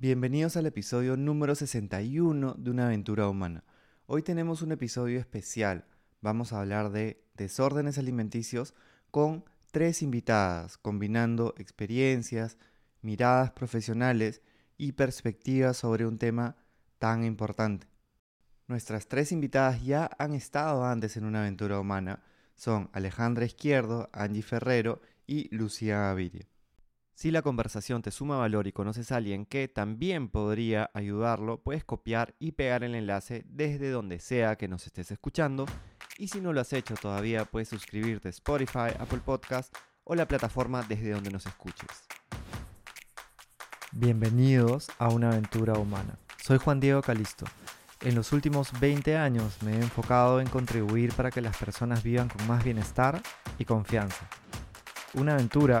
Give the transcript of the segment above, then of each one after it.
Bienvenidos al episodio número 61 de Una aventura humana. Hoy tenemos un episodio especial. Vamos a hablar de desórdenes alimenticios con tres invitadas, combinando experiencias, miradas profesionales y perspectivas sobre un tema tan importante. Nuestras tres invitadas ya han estado antes en una aventura humana. Son Alejandra Izquierdo, Angie Ferrero y Lucía Gaviria. Si la conversación te suma valor y conoces a alguien que también podría ayudarlo, puedes copiar y pegar el enlace desde donde sea que nos estés escuchando. Y si no lo has hecho todavía, puedes suscribirte a Spotify, Apple Podcast o la plataforma desde donde nos escuches. Bienvenidos a una aventura humana. Soy Juan Diego Calisto. En los últimos 20 años me he enfocado en contribuir para que las personas vivan con más bienestar y confianza. Una aventura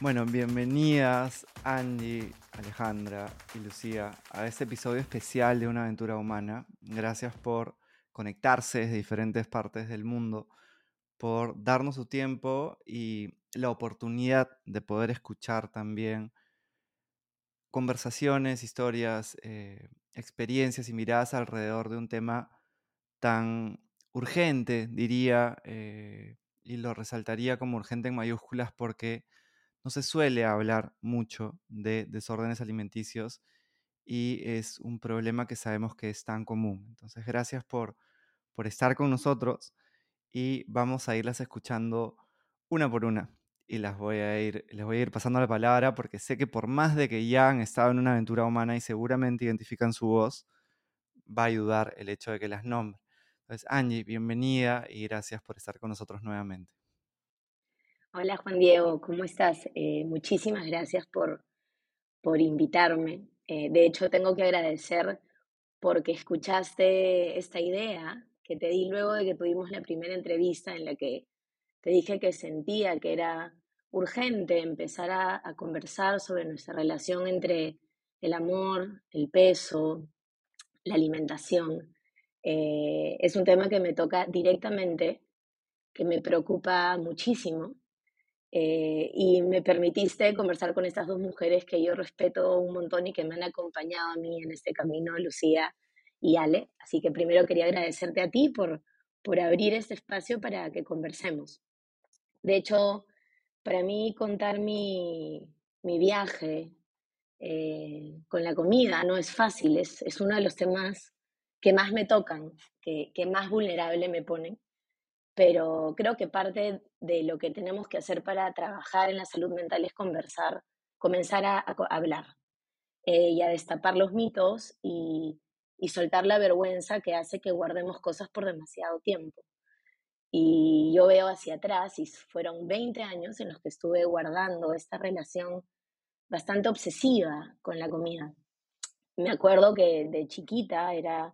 Bueno, bienvenidas Angie, Alejandra y Lucía a este episodio especial de Una aventura humana. Gracias por conectarse desde diferentes partes del mundo, por darnos su tiempo y la oportunidad de poder escuchar también conversaciones, historias, eh, experiencias y miradas alrededor de un tema tan urgente, diría, eh, y lo resaltaría como urgente en mayúsculas porque no se suele hablar mucho de desórdenes alimenticios y es un problema que sabemos que es tan común. Entonces, gracias por, por estar con nosotros y vamos a irlas escuchando una por una y las voy a ir, les voy a ir pasando la palabra porque sé que por más de que ya han estado en una aventura humana y seguramente identifican su voz, va a ayudar el hecho de que las nombre. Entonces, Angie, bienvenida y gracias por estar con nosotros nuevamente. Hola Juan Diego, ¿cómo estás? Eh, muchísimas gracias por, por invitarme. Eh, de hecho, tengo que agradecer porque escuchaste esta idea que te di luego de que tuvimos la primera entrevista en la que te dije que sentía que era urgente empezar a, conversar sobre nuestra relación entre el amor, el peso, la alimentación. Eh, es un tema que me toca directamente, que me preocupa muchísimo eh, y me permitiste conversar con estas dos mujeres que yo respeto un montón y que me han acompañado a mí en este camino, Lucía y Ale. Así que primero quería agradecerte a ti por, por abrir este espacio para que conversemos. De hecho, para mí contar mi, mi viaje eh, con la comida no es fácil, es, es, uno de los temas que más me tocan, que, que más vulnerable me ponen pero creo que parte de lo que tenemos que hacer para trabajar en la salud mental es conversar, comenzar a, hablar eh, y a destapar los mitos y, y soltar la vergüenza que hace que guardemos cosas por demasiado tiempo. Y yo veo hacia atrás y fueron 20 años en los que estuve guardando esta relación bastante obsesiva con la comida. Me acuerdo que de chiquita era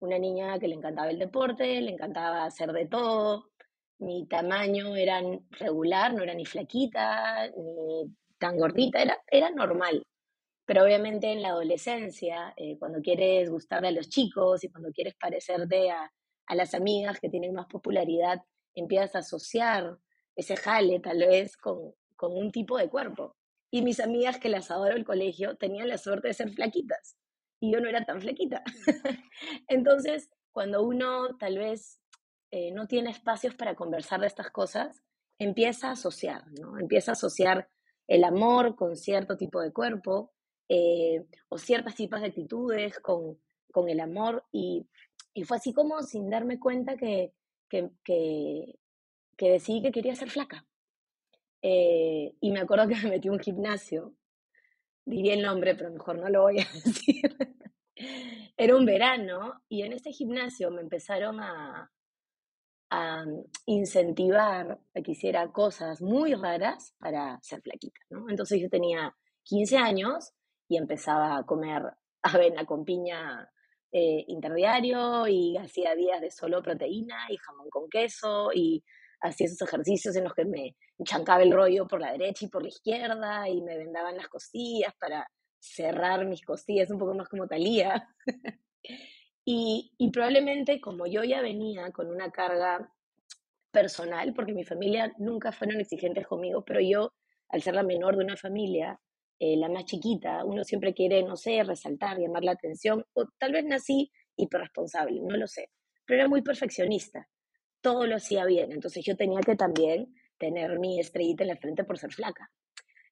una niña que le encantaba el deporte, le encantaba hacer de todo. Mi tamaño era regular, no era ni flaquita, ni tan gordita, era, era normal. Pero obviamente en la adolescencia, eh, cuando quieres gustarle a los chicos y cuando quieres parecerte a, a las amigas que tienen más popularidad, empiezas a asociar ese jale tal vez con, con un tipo de cuerpo. Y mis amigas que las adoro el colegio tenían la suerte de ser flaquitas y yo no era tan flequita. Entonces, cuando uno tal vez eh, no tiene espacios para conversar de estas cosas, empieza a asociar, ¿no? Empieza a asociar el amor con cierto tipo de cuerpo eh, o ciertas tipos de actitudes con, con el amor y, y, fue así como sin darme cuenta que, que, que, que decidí que quería ser flaca. Eh, y me acuerdo que me metí a un gimnasio diría el nombre, pero mejor no lo voy a decir. Era un verano y en este gimnasio me empezaron a, a incentivar a que hiciera cosas muy raras para ser flaquita, ¿no? Entonces yo tenía 15 años y empezaba a comer avena con piña eh, interdiario y hacía días de solo proteína y jamón con queso y hacía esos ejercicios en los que me chancaba el rollo por la derecha y por la izquierda y me vendaban las costillas para cerrar mis costillas un poco más como talía. y, probablemente como yo ya venía con una carga personal, porque mi familia nunca fueron exigentes conmigo, pero yo, al ser la menor de una familia, eh, la más chiquita, uno siempre quiere, no sé, resaltar, llamar la atención, o tal vez nací hiperresponsable, no lo sé, pero era muy perfeccionista, todo lo hacía bien, entonces yo tenía que también tener mi estrellita en la frente por ser flaca.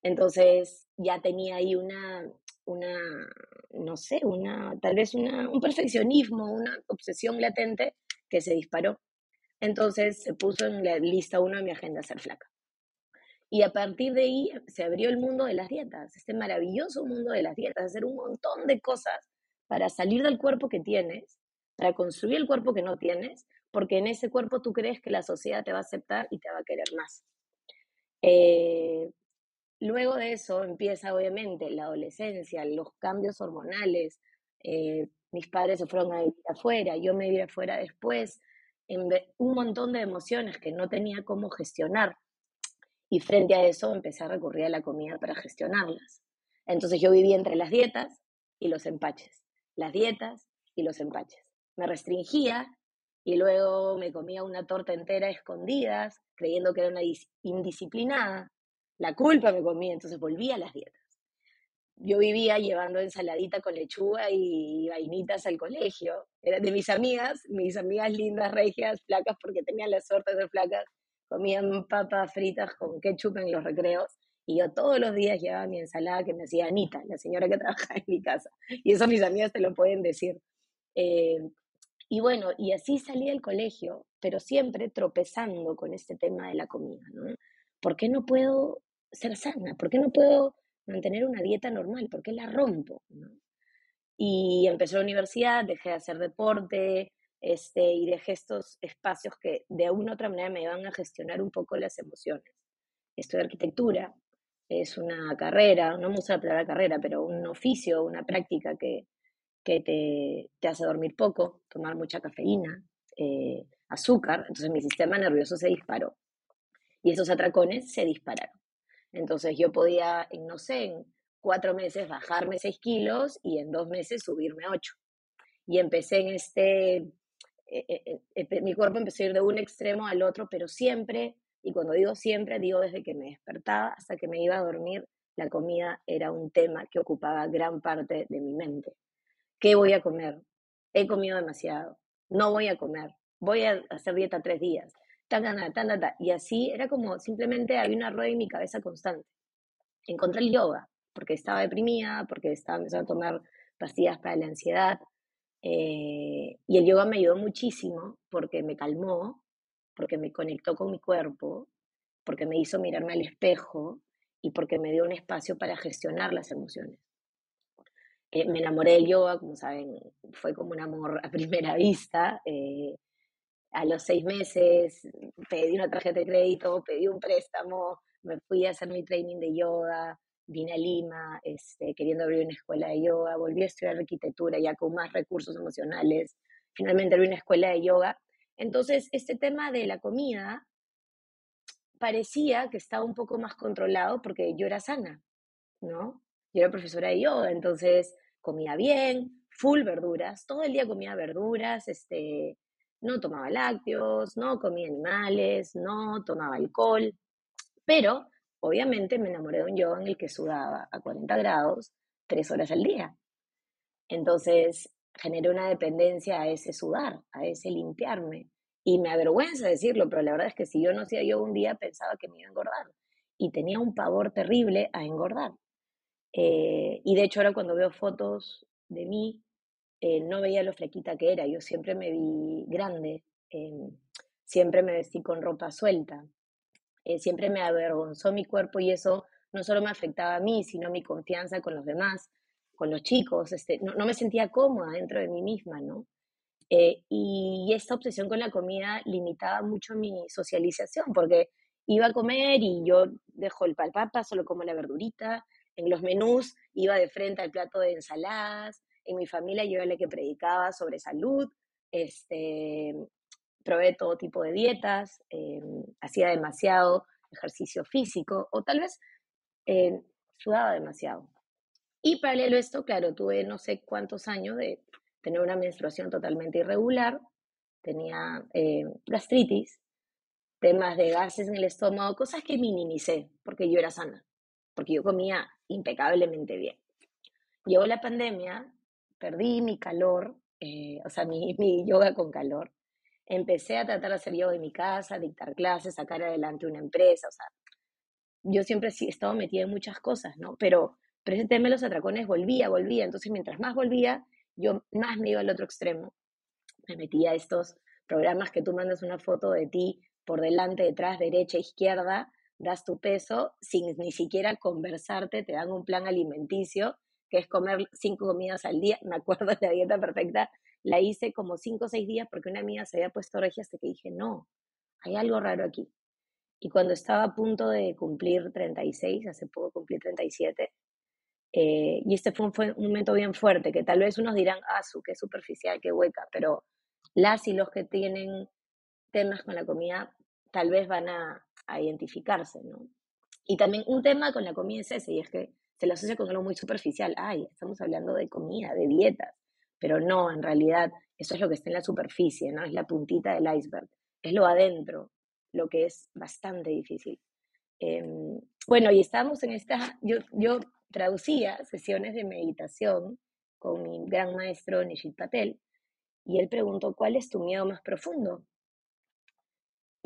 Entonces ya tenía ahí una, una no sé, una, tal vez una, un perfeccionismo, una obsesión latente que se disparó. Entonces se puso en la lista uno de mi agenda ser flaca. Y a partir de ahí se abrió el mundo de las dietas, este maravilloso mundo de las dietas, hacer un montón de cosas para salir del cuerpo que tienes, para construir el cuerpo que no tienes, porque en ese cuerpo tú crees que la sociedad te va a aceptar y te va a querer más. Eh, luego de eso empieza obviamente la adolescencia, los cambios hormonales. Eh, mis padres se fueron a vivir afuera, yo me vine afuera después, en un montón de emociones que no tenía cómo gestionar y frente a eso empecé a recurrir a la comida para gestionarlas. Entonces yo vivía entre las dietas y los empaches, las dietas y los empaches. Me restringía y luego me comía una torta entera escondidas, creyendo que era una indisciplinada. La culpa me comía, entonces volvía a las dietas. Yo vivía llevando ensaladita con lechuga y vainitas al colegio. Era de mis amigas, mis amigas lindas, regias, flacas, porque tenían la suerte de ser flacas, comían papas fritas con ketchup en los recreos y yo todos los días llevaba mi ensalada que me hacía Anita, la señora que trabaja en mi casa. Y eso mis amigas te lo pueden decir. Eh, y bueno, y así salí del colegio, pero siempre tropezando con este tema de la comida, ¿no? ¿Por qué no puedo ser sana? ¿Por qué no puedo mantener una dieta normal? ¿Por qué la rompo? Y empecé la universidad, dejé de hacer deporte, este, y dejé estos espacios que de una u otra manera me iban a gestionar un poco las emociones. Estudié arquitectura, es una carrera, no me gusta la palabra carrera, pero un oficio, una práctica que, que te, te hace dormir poco, tomar mucha cafeína, eh, azúcar, entonces mi sistema nervioso se disparó. Y esos atracones se dispararon. Entonces yo podía, no sé, en cuatro meses bajarme seis kilos y en dos meses subirme ocho. Y empecé en este eh, eh, eh, mi cuerpo empezó a ir de un extremo al otro, pero siempre, y cuando digo siempre, digo desde que me despertaba hasta que me iba a dormir, la comida era un tema que ocupaba gran parte de mi mente. ¿Qué voy a comer? He comido demasiado. No voy a comer. Voy a hacer dieta tres días. Tan, tan, tan, tan, Y así era como simplemente había una rueda en mi cabeza constante. Encontré el yoga porque estaba deprimida, porque estaba empezando a tomar pastillas para la ansiedad, eh, y el yoga me ayudó muchísimo porque me calmó, porque me conectó con mi cuerpo, porque me hizo mirarme al espejo y porque me dio un espacio para gestionar las emociones. Eh, me enamoré del yoga, como saben, fue como un amor a primera vista. Eh, a los seis meses pedí una tarjeta de crédito, pedí un préstamo, me fui a hacer mi training de yoga, vine a Lima este, queriendo abrir una escuela de yoga, volví a estudiar arquitectura ya con más recursos emocionales, finalmente abrí una escuela de yoga. Entonces, este tema de la comida parecía que estaba un poco más controlado porque yo era sana, ¿no? Yo era profesora de yoga, entonces comía bien, full verduras, todo el día comía verduras, este, no tomaba lácteos, no comía animales, no tomaba alcohol, pero obviamente me enamoré de un yoga en el que sudaba a 40 grados tres horas al día. Entonces generé una dependencia a ese sudar, a ese limpiarme. Y me avergüenza decirlo, pero la verdad es que si yo no hacía yoga un día pensaba que me iba a engordar. Y tenía un pavor terrible a engordar. Eh, y de hecho ahora cuando veo fotos de mí, eh, no veía lo flequita que era. Yo siempre me vi grande, eh, siempre me vestí con ropa suelta. Siempre me avergonzó mi cuerpo y eso no solo me afectaba a mí, sino mi confianza con los demás, con los chicos, este, no, me sentía cómoda dentro de mí misma, ¿no? Y esta obsesión con la comida limitaba mucho mi socialización, porque iba a comer y yo dejo el palpapa, solo como la verdurita, en los menús iba de frente al plato de ensaladas, en mi familia yo era la que predicaba sobre salud, este, probé todo tipo de dietas, eh, hacía demasiado ejercicio físico o tal vez eh, sudaba demasiado. Y paralelo a esto, claro, tuve no sé cuántos años de tener una menstruación totalmente irregular, tenía eh, gastritis, temas de gases en el estómago, cosas que minimicé porque yo era sana, porque yo comía impecablemente bien. Llegó la pandemia, perdí mi calor, eh, o sea, mi, mi, yoga con calor. Empecé a tratar de hacer yoga en mi casa, dictar clases, sacar adelante una empresa, o sea, yo siempre he estado metida en muchas cosas, ¿no? Pero, pero ese los atracones volvía, volvía, entonces mientras más volvía, yo más me iba al otro extremo. Me metía a estos programas que tú mandas una foto de ti por delante, detrás, derecha, izquierda, das tu peso sin ni siquiera conversarte, te dan un plan alimenticio que es comer cinco comidas al día. Me acuerdo de la dieta perfecta, la hice como cinco o seis días porque una amiga se había puesto regia hasta que dije, no, hay algo raro aquí. Y cuando estaba a punto de cumplir 36, hace poco cumplí 37, eh, y este fue un, momento bien fuerte, que tal vez unos dirán, ah, su, qué superficial, qué hueca, pero las y los que tienen temas con la comida tal vez van a, a identificarse, ¿no? Y también un tema con la comida es ese, y es que se lo asocia con algo muy superficial. Ay, estamos hablando de comida, de dietas. Pero no, en realidad, eso es lo que está en la superficie, ¿no? Es la puntita del iceberg. Es lo adentro, lo que es bastante difícil. Em, bueno, y estábamos en esta, yo, yo traducía sesiones de meditación con mi gran maestro Nishit Patel, y él preguntó, ¿cuál es tu miedo más profundo?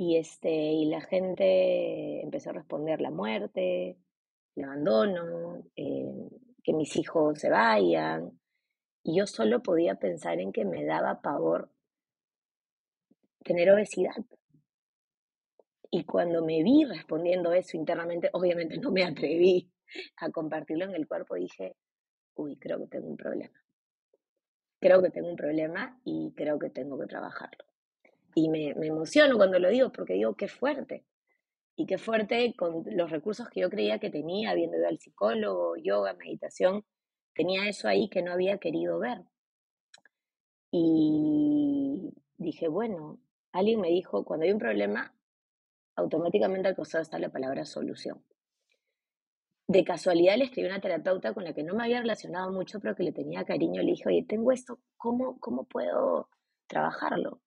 Y, este, y la gente empezó a responder la muerte, el abandono, eh, que mis hijos se vayan. Y yo solo podía pensar en que me daba pavor tener obesidad. Y cuando me vi respondiendo eso internamente, obviamente no me atreví a compartirlo en el cuerpo, dije, uy, creo que tengo un problema. Creo que tengo un problema y creo que tengo que trabajarlo. Y me, emociono cuando lo digo porque digo, qué fuerte. Y qué fuerte con los recursos que yo creía que tenía, habiendo ido al psicólogo, yoga, meditación, tenía eso ahí que no había querido ver. Y dije, bueno, alguien me dijo, cuando hay un problema, automáticamente al costado está la palabra solución. De casualidad le escribí a una terapeuta con la que no me había relacionado mucho, pero que le tenía cariño. Le dije, oye, tengo esto, ¿cómo, cómo puedo trabajarlo?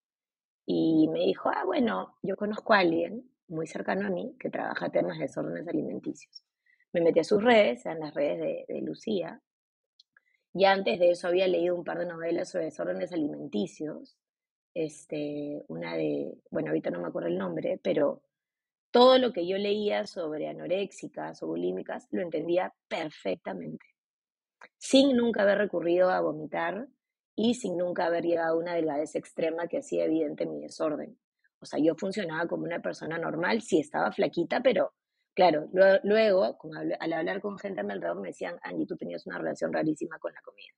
Y me dijo, ah, bueno, yo conozco a alguien muy cercano a mí que trabaja temas de desórdenes alimenticios. Me metí a sus redes, eran las redes de, de Lucía, y antes de eso había leído un par de novelas sobre desórdenes alimenticios. Este, una de, bueno, ahorita no me acuerdo el nombre, pero todo lo que yo leía sobre anoréxicas o bulímicas lo entendía perfectamente, sin nunca haber recurrido a vomitar y sin nunca haber llegado a una delgadez extrema que hacía evidente mi desorden. O sea, yo funcionaba como una persona normal, sí estaba flaquita, pero claro, luego, al hablar con gente a mi alrededor, me decían, Angie, tú tenías una relación rarísima con la comida.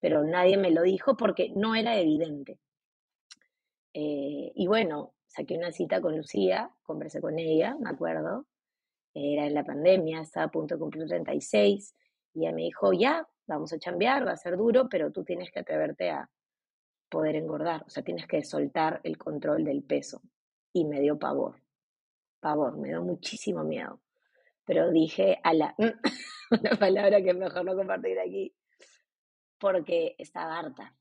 Pero nadie me lo dijo porque no era evidente. Eh, y bueno, saqué una cita con Lucía, conversé con ella, me acuerdo. Era en la pandemia, estaba a punto de cumplir 36. Y ella me dijo, ya, vamos a chambear, va a ser duro, pero tú tienes que atreverte a, poder engordar, o sea, tienes que soltar el control del peso. Y me dio pavor, pavor, me dio muchísimo miedo. Pero dije, a la, una palabra que es mejor no compartir aquí, porque estaba harta.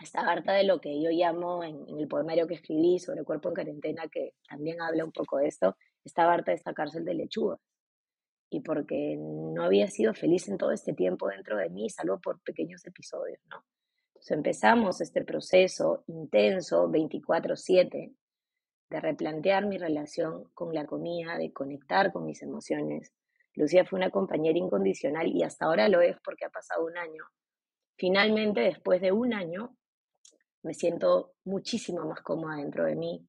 Estaba harta de lo que yo llamo en, el poemario que escribí sobre cuerpo en cuarentena, que también habla un poco de esto, estaba harta de esta cárcel de lechugas y porque no había sido feliz en todo este tiempo dentro de mí, salvo por pequeños episodios, ¿no? empezamos este proceso intenso 24/7 de replantear mi relación con la comida, de conectar con mis emociones. Lucía fue una compañera incondicional y hasta ahora lo es porque ha pasado un año. Finalmente, después de un año, me siento muchísimo más cómoda dentro de mí.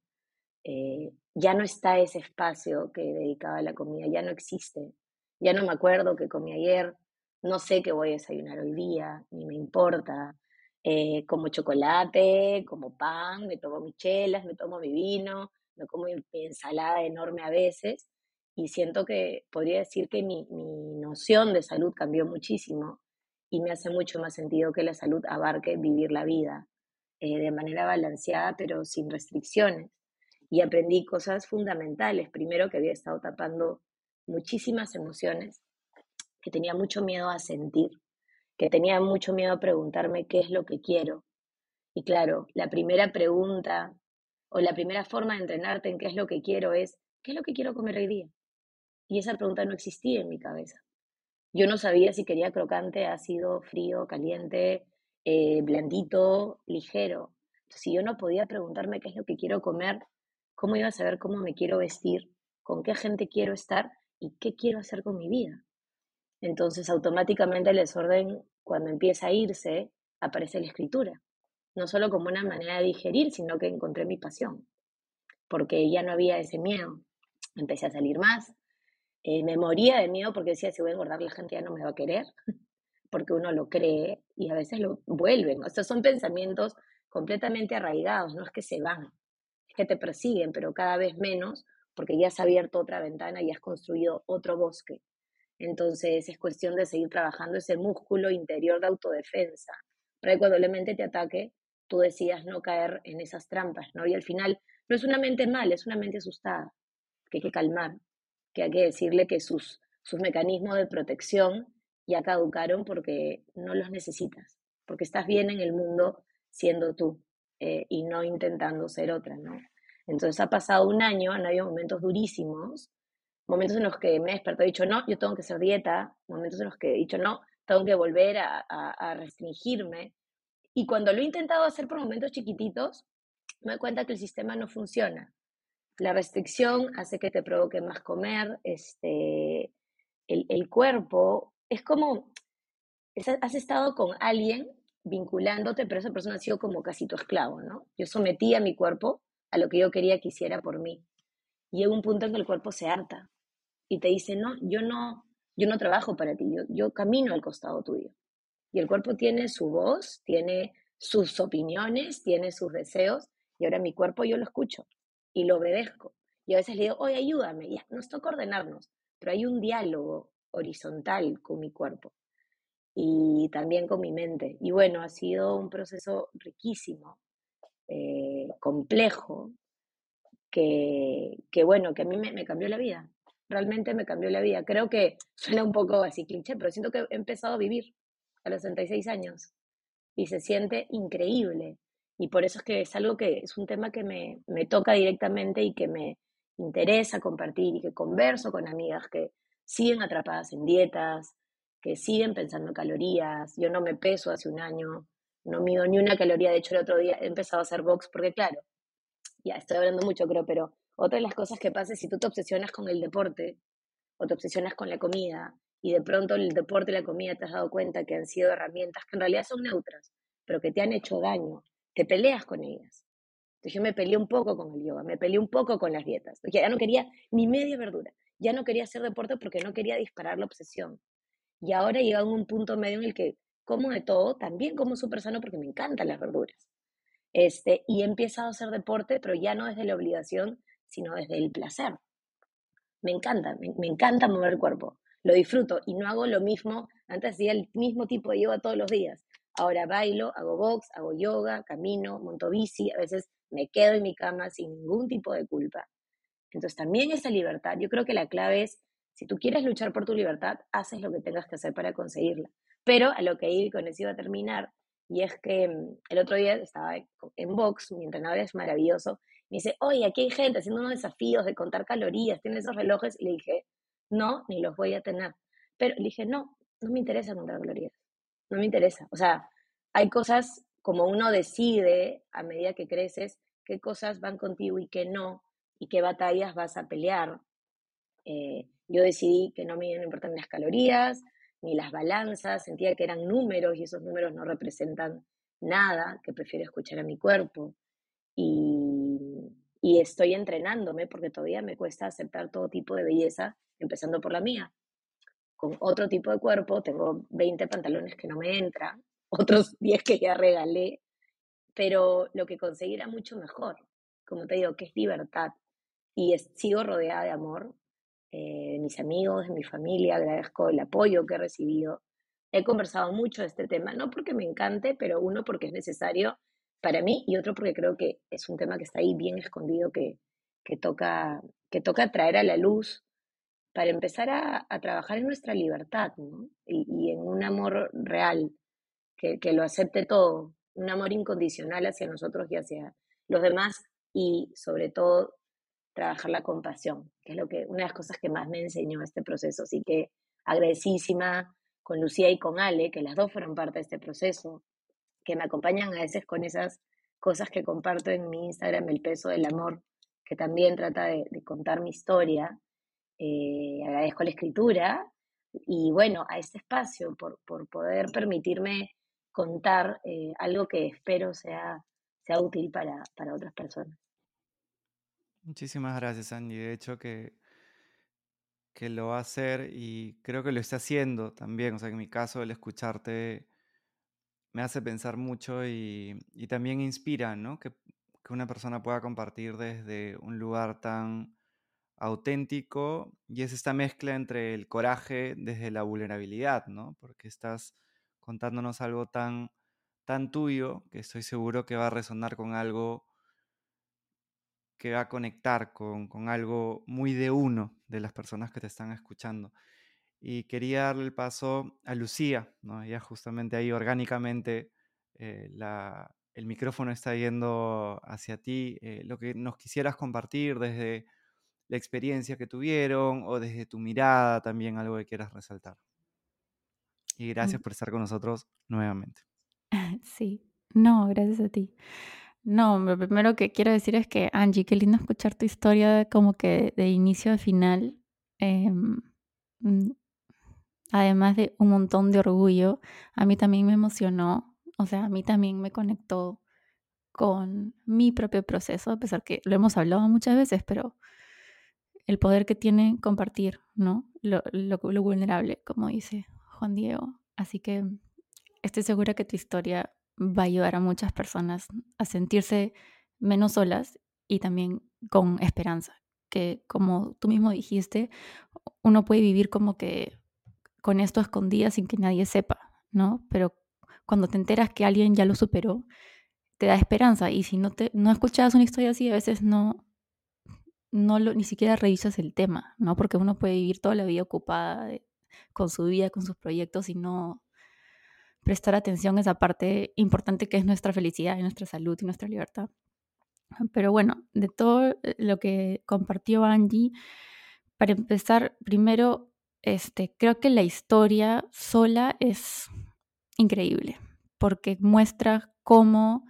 Eh, ya no está ese espacio que dedicaba a la comida, ya no existe. Ya no me acuerdo qué comí ayer, no sé qué voy a desayunar hoy día, ni me importa. Eh, como chocolate, como pan, me tomo mis chelas, me tomo mi vino, me como mi, ensalada enorme a veces y siento que podría decir que mi, mi, noción de salud cambió muchísimo y me hace mucho más sentido que la salud abarque vivir la vida eh, de manera balanceada, pero sin restricciones. Y aprendí cosas fundamentales. Primero, que había estado tapando muchísimas emociones, que tenía mucho miedo a sentir, que tenía mucho miedo a preguntarme qué es lo que quiero. Y claro, la primera pregunta o la primera forma de entrenarte en qué es lo que quiero es, ¿qué es lo que quiero comer hoy día? Y esa pregunta no existía en mi cabeza. Yo no sabía si quería crocante, ácido, frío, caliente, eh, blandito, ligero. si yo no podía preguntarme qué es lo que quiero comer, ¿cómo iba a saber cómo me quiero vestir? ¿Con qué gente quiero estar? ¿Y qué quiero hacer con mi vida? Entonces, automáticamente el desorden, cuando empieza a irse, aparece la escritura. No solo como una manera de digerir, sino que encontré mi pasión. Porque ya no había ese miedo. Empecé a salir más. Eh, me moría de miedo porque decía, si voy a engordar, la gente ya no me va a querer. porque uno lo cree y a veces lo vuelven. O sea, son pensamientos completamente arraigados, no es que se van, es que te persiguen, pero cada vez menos porque ya has abierto otra ventana y has construido otro bosque. Entonces es cuestión de seguir trabajando ese músculo interior de autodefensa, para que cuando te ataque, tú decidas no caer en esas trampas, ¿no? Y al final no es una mente mal, es una mente asustada, que hay que calmar, que hay que decirle que sus, sus mecanismos de protección ya caducaron porque no los necesitas, porque estás bien en el mundo siendo tú eh, y no intentando ser otra, ¿no? Entonces ha pasado un año, han habido momentos durísimos, momentos en los que me he despertado y he dicho, no, yo tengo que hacer dieta, momentos en los que he dicho, no, tengo que volver a, restringirme. Y cuando lo he intentado hacer por momentos chiquititos, me doy cuenta que el sistema no funciona. La restricción hace que te provoque más comer, este, el, el cuerpo es como, has estado con alguien vinculándote, pero esa persona ha sido como casi tu esclavo, ¿no? Yo sometí a mi cuerpo a lo que yo quería que hiciera por mí. Y llega un punto en que el cuerpo se harta y te dice, no, yo no, yo no trabajo para ti, yo, yo camino al costado tuyo. Y el cuerpo tiene su voz, tiene sus opiniones, tiene sus deseos, y ahora mi cuerpo yo lo escucho y lo obedezco. Y a veces le digo, oye, ayúdame, ya, nos toca ordenarnos, pero hay un diálogo horizontal con mi cuerpo y también con mi mente. Y bueno, ha sido un proceso riquísimo, eh, complejo, que, que, bueno, que a mí me, cambió la vida. Realmente me cambió la vida. Creo que suena un poco así cliché, pero siento que he empezado a vivir a los 66 años y se siente increíble. Y por eso es que es algo que es un tema que me, me toca directamente y que me interesa compartir y que converso con amigas que siguen atrapadas en dietas, que siguen pensando en calorías. Yo no me peso hace un año, no mido ni una caloría. De hecho, el otro día he empezado a hacer box porque, claro, ya estoy hablando mucho, creo, pero otra de las cosas que pasa es si tú te obsesionas con el deporte o te obsesionas con la comida y de pronto el deporte y la comida te has dado cuenta que han sido herramientas que en realidad son neutras, pero que te han hecho daño, te peleas con ellas. Entonces yo me peleé un poco con el yoga, me peleé un poco con las dietas, porque ya no quería ni media verdura ya no quería hacer deporte porque no quería disparar la obsesión. Y ahora he llegado a un punto medio en el que como de todo, también como súper sano porque me encantan las verduras. Este, y he empezado a hacer deporte, pero ya no desde la obligación, sino desde el placer. Me encanta, me, encanta mover el cuerpo, lo disfruto y no hago lo mismo, antes hacía el mismo tipo de yoga todos los días. Ahora bailo, hago box, hago yoga, camino, monto bici, a veces me quedo en mi cama sin ningún tipo de culpa. Entonces también esa libertad, yo creo que la clave es, si tú quieres luchar por tu libertad, haces lo que tengas que hacer para conseguirla. Pero a lo que iba con eso iba a terminar, y es que mm, el otro día estaba en box, mi entrenador es maravilloso, me dice, oye, aquí hay gente haciendo unos desafíos de contar calorías, tiene esos relojes, y le dije, no, ni los voy a tener. Pero le dije, no, no me interesa contar calorías, no me interesa. O sea, hay cosas como uno decide a medida que creces, qué cosas van contigo y qué no, y qué batallas vas a pelear. Eh, yo decidí que no me importan las calorías, ni las balanzas, sentía que eran números y esos números no representan nada, que prefiero escuchar a mi cuerpo. Y, y estoy entrenándome porque todavía me cuesta aceptar todo tipo de belleza, empezando por la mía. Con otro tipo de cuerpo, tengo 20 pantalones que no me entran, otros 10 que ya regalé, pero lo que conseguí era mucho mejor. Como te digo, que es libertad, y sigo rodeada de amor, eh, de mis amigos, de mi familia, agradezco el apoyo que he recibido, he conversado mucho de este tema, no porque me encante, pero uno porque es necesario para mí y otro porque creo que es un tema que está ahí bien escondido que, que, toca, que toca traer a la luz para empezar a, trabajar en nuestra libertad ¿no? y, en un amor real, que, que lo acepte todo, un amor incondicional hacia nosotros y hacia los demás y sobre todo trabajar la compasión, que es lo que una de las cosas que más me enseñó este proceso. Así que agradecísima con Lucía y con Ale, que las dos fueron parte de este proceso, que me acompañan a veces con esas cosas que comparto en mi Instagram, El peso del amor, que también trata de, contar mi historia. Eh, agradezco la escritura y bueno, a este espacio por, poder permitirme contar eh, algo que espero sea, sea útil para, para otras personas. Muchísimas gracias, Andy. De hecho, que, que lo va a hacer y creo que lo está haciendo también. O sea, en mi caso, el escucharte me hace pensar mucho y, también inspira, ¿no? Que, que, una persona pueda compartir desde un lugar tan auténtico y es esta mezcla entre el coraje desde la vulnerabilidad, ¿no? Porque estás contándonos algo tan, tan tuyo que estoy seguro que va a resonar con algo que va a conectar con, algo muy de uno de las personas que te están escuchando. Y quería darle el paso a Lucía, ¿no? Ella justamente ahí orgánicamente eh, el micrófono está yendo hacia ti. Eh, lo que nos quisieras compartir desde la experiencia que tuvieron o desde tu mirada también, algo que quieras resaltar. Y gracias mm. por estar con nosotros nuevamente. Sí, no, gracias a ti. No, lo primero que quiero decir es que, Angie, qué lindo escuchar tu historia como que de inicio a final. Em, mm, además de un montón de orgullo, a mí también me emocionó, o sea, a mí también me conectó con mi propio proceso, a pesar que lo hemos hablado muchas veces, pero el poder que tiene compartir, ¿no? Lo, vulnerable, como dice Juan Diego. Así que estoy segura que tu historia va a ayudar a muchas personas a sentirse menos solas y también con esperanza, que como tú mismo dijiste, uno puede vivir como que con esto escondida sin que nadie sepa, ¿no? Pero cuando te enteras que alguien ya lo superó, te da esperanza y si no te no escuchas una historia así, a veces no no lo, ni siquiera revisas el tema, ¿no? Porque uno puede vivir toda la vida ocupada con su vida, con sus proyectos y no prestar atención a esa parte importante que es nuestra felicidad y nuestra salud y nuestra libertad. Pero bueno, de todo eh, lo que compartió Angie, para empezar, primero, este, creo que la historia sola es increíble, porque muestra cómo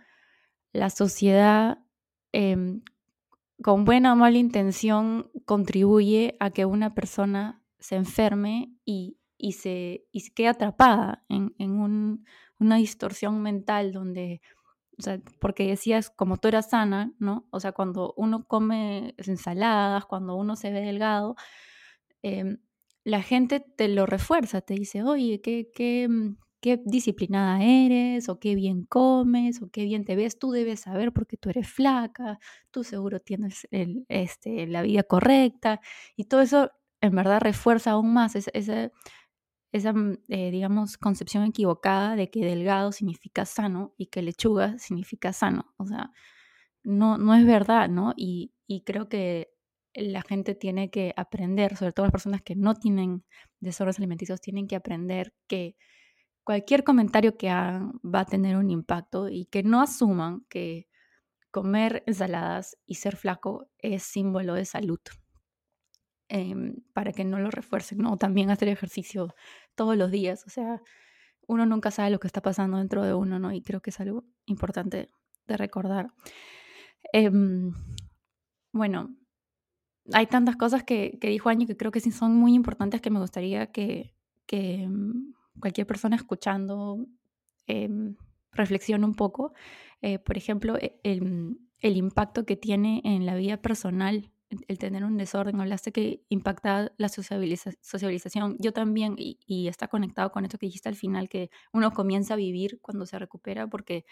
la sociedad, em, con buena o mala intención, contribuye a que una persona se enferme y y se, y se queda atrapada en, en una distorsión mental donde, o sea, porque decías, como tú eras sana, ¿no? O sea, cuando uno come ensaladas, cuando uno se ve delgado, em, la gente te lo refuerza, te dice, oye, qué, qué, mm, qué disciplinada eres, o qué bien comes, o qué bien te ves, tú debes saber porque tú eres flaca, tú seguro tienes el, este, la vida correcta, y todo eso en verdad refuerza aún más ese, ese esa, mm, eh, digamos, concepción equivocada de que delgado significa sano y que lechuga significa sano. O sea, no, no es verdad, ¿no? Y, creo que la gente tiene que aprender, sobre todo las personas que no tienen desórdenes alimenticios, tienen que aprender que cualquier comentario que hagan va a tener un impacto y que no asuman que comer ensaladas y ser flaco es símbolo de salud. Em, para que no lo refuercen, ¿no? También hacer ejercicio todos los días, o sea, uno nunca sabe lo que está pasando dentro de uno, ¿no? Y creo que es algo importante de recordar. Em, bueno, hay tantas cosas que, dijo Año que creo que sí son muy importantes que me gustaría que, que em, cualquier persona escuchando reflexione un poco. Eh, por ejemplo, e, el impacto que tiene en la vida personal el tener un desorden, hablaste que impacta la sociabilización. Yo también, y, está conectado con esto que dijiste al final, que uno comienza a vivir cuando se recupera, porque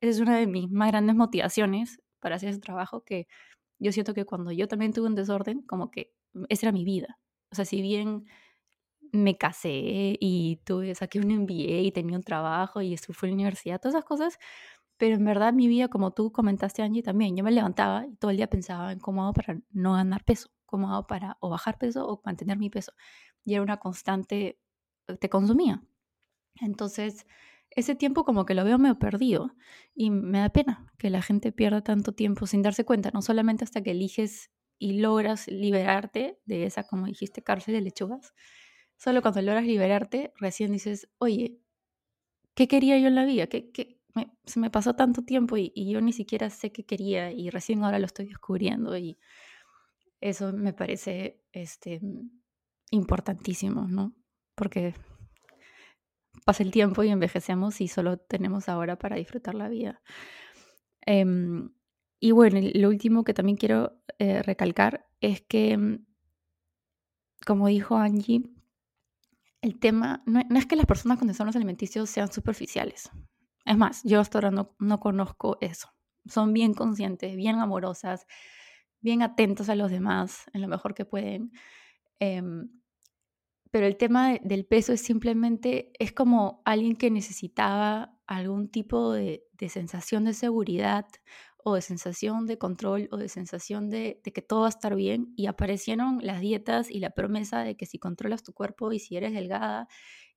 esa es una de mis más grandes motivaciones para hacer ese trabajo, que yo siento que cuando yo también tuve un desorden, como que esa era mi vida. O sea, si bien me casé y tuve, saqué un MBA y tenía un trabajo y estuve en la universidad, todas esas cosas. Pero en verdad mi vida, como tú comentaste, Angie, también, yo me levantaba y todo el día pensaba en cómo hago para no ganar peso, cómo hago para o bajar peso o mantener mi peso. Y era una constante, eh, te consumía. Entonces, ese tiempo como que lo veo medio perdido y me da pena que la gente pierda tanto tiempo sin darse cuenta, no solamente hasta que eliges y logras liberarte de esa, como dijiste, cárcel de lechugas, solo cuando logras liberarte, recién dices, oye, ¿qué quería yo en la vida? ¿Qué, se me pasó tanto tiempo y, yo ni siquiera sé qué quería y recién ahora lo estoy descubriendo y eso me parece este, importantísimo, ¿no? Porque pasa el tiempo y envejecemos y solo tenemos ahora para disfrutar la vida. Em, y bueno, lo último que también quiero eh, recalcar es que, mm, como dijo Angie, el tema no, es que las personas con trastornos alimenticios sean superficiales. Es más, yo hasta ahora no, no conozco eso. Son bien conscientes, bien amorosas, bien atentos a los demás en lo mejor que pueden. Em, pero el tema del peso es simplemente, es como alguien que necesitaba algún tipo de, sensación de seguridad o de sensación de control o de sensación de, que todo va a estar bien y aparecieron las dietas y la promesa de que si controlas tu cuerpo y si eres delgada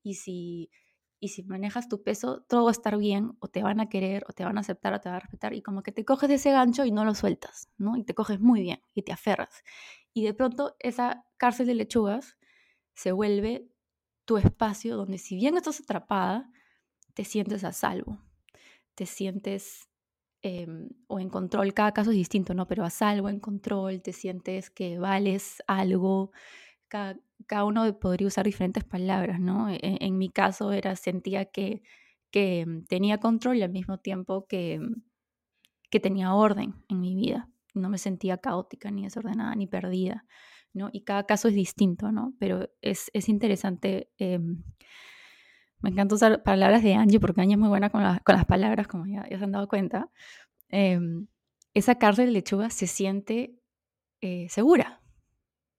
y si, y si manejas tu peso, todo va a estar bien o te van a querer o te van a aceptar o te van a respetar y como que te coges ese gancho y no lo sueltas, ¿no? Y te coges muy bien y te aferras. Y de pronto esa cárcel de lechugas se vuelve tu espacio donde si bien estás atrapada, te sientes a salvo, te sientes em, o en control, cada caso es distinto, ¿no? Pero a salvo, en control, te sientes que vales algo, cada, uno podría usar diferentes palabras, ¿no? E, en, mi caso era, sentía que, que em, tenía control y al mismo tiempo que, em, que tenía orden en mi vida, no me sentía caótica, ni desordenada, ni perdida. Y cada caso es distinto, ¿no? Pero es, interesante. Em, me encanta usar palabras de Angie porque Angie es muy buena con, las palabras, como ya, se han dado cuenta. Em, esa cárcel de lechuga se siente eh, segura.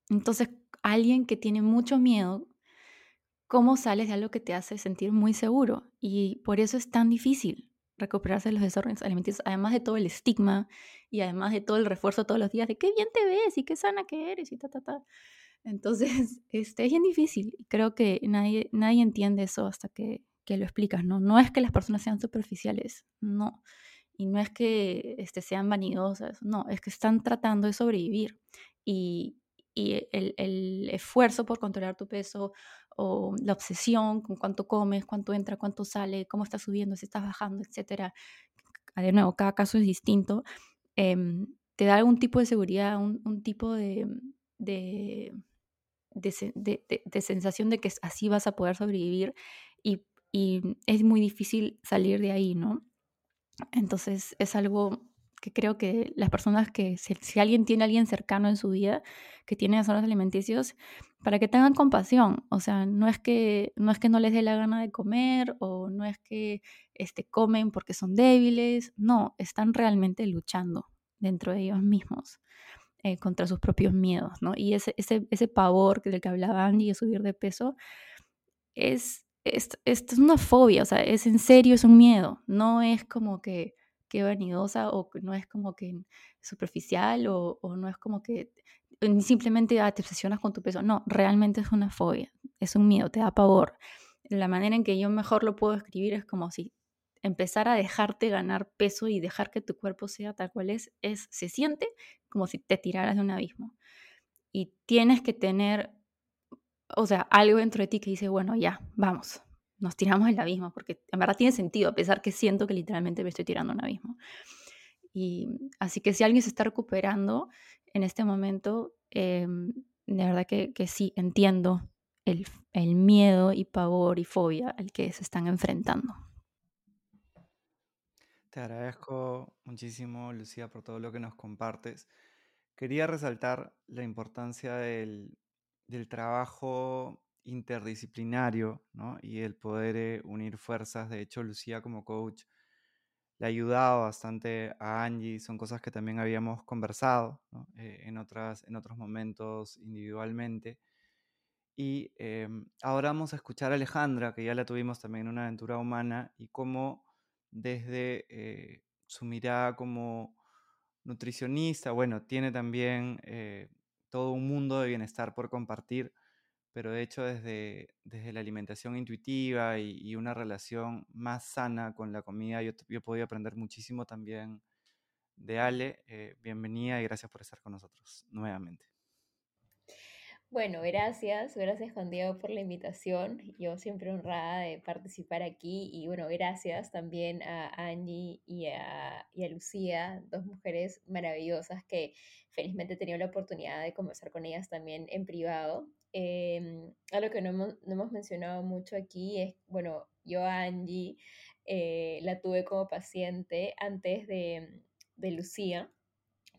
Entonces, alguien que tiene mucho miedo, ¿cómo sales de algo que te hace sentir muy seguro? Y por eso es tan difícil recuperarse de los desórdenes alimenticios, además de todo el estigma y además de todo el refuerzo todos los días de qué bien te ves y qué sana que eres y ta, ta, ta. Entonces, este, es bien difícil. Creo que nadie, nadie entiende eso hasta que, que lo explicas, ¿no? No es que las personas sean superficiales, no. Y no es que este, sean vanidosas, no, es que están tratando de sobrevivir. Y, y el, el, esfuerzo por controlar tu peso o la obsesión con cuánto comes, cuánto entra, cuánto sale, cómo estás subiendo, si estás bajando, etcétera. De nuevo, cada caso es distinto. Em, te da algún tipo de seguridad, un, tipo de, de, de, sensación de que así vas a poder sobrevivir y, y es muy difícil salir de ahí, ¿no? Entonces es algo que creo que las personas que, si, alguien tiene a alguien cercano en su vida que tiene trastornos alimenticios, para que tengan compasión, o sea, no es que no, es que no les dé la gana de comer o no es que este, comen porque son débiles, no, están realmente luchando dentro de ellos mismos. Eh, contra sus propios miedos, ¿no? Y ese, ese, ese pavor del que hablaba Andy de subir de peso es, es, es, una fobia, o sea, es en serio, es un miedo, no es como que qué vanidosa o no es como que superficial o, no es como que simplemente ah, te obsesionas con tu peso. No, realmente es una fobia, es un miedo, te da pavor. La manera en que yo mejor lo puedo escribir es como si empezar a dejarte ganar peso y dejar que tu cuerpo sea tal cual es, es se siente como si te tiraras de un abismo. Y tienes que tener, o sea, algo dentro de ti que dice, bueno, ya, vamos, nos tiramos el abismo, porque en verdad tiene sentido, a pesar que siento que literalmente me estoy tirando un abismo. Y así que si alguien se está recuperando en este momento, em, de verdad que, que, sí, entiendo el, el miedo y pavor y fobia al que se están enfrentando. Te agradezco muchísimo, Lucía, por todo lo que nos compartes. Quería resaltar la importancia del, del trabajo interdisciplinario ¿no? y el poder eh, unir fuerzas. De hecho, Lucía como coach le ha ayudado bastante a Angie. Son cosas que también habíamos conversado eh, en, otras, en otros momentos individualmente. Y em, ahora vamos a escuchar a Alejandra, que ya la tuvimos también en una aventura humana, y cómo desde eh, su mirada como nutricionista, bueno, tiene también todo un mundo de bienestar por compartir, pero de hecho desde, desde la alimentación intuitiva y, una relación más sana con la comida, yo, yo he podido aprender muchísimo también de Ale. Eh, bienvenida y gracias por estar con nosotros nuevamente. Bueno, gracias, gracias Juan Diego por la invitación. Yo siempre honrada de participar aquí y bueno, gracias también a Angie y a, y a Lucía, dos mujeres maravillosas que felizmente he tenido la oportunidad de conversar con ellas también en privado. Eh, algo que no hemos, no hemos, mencionado mucho aquí es, bueno, yo a Angie eh, la tuve como paciente antes de, de Lucía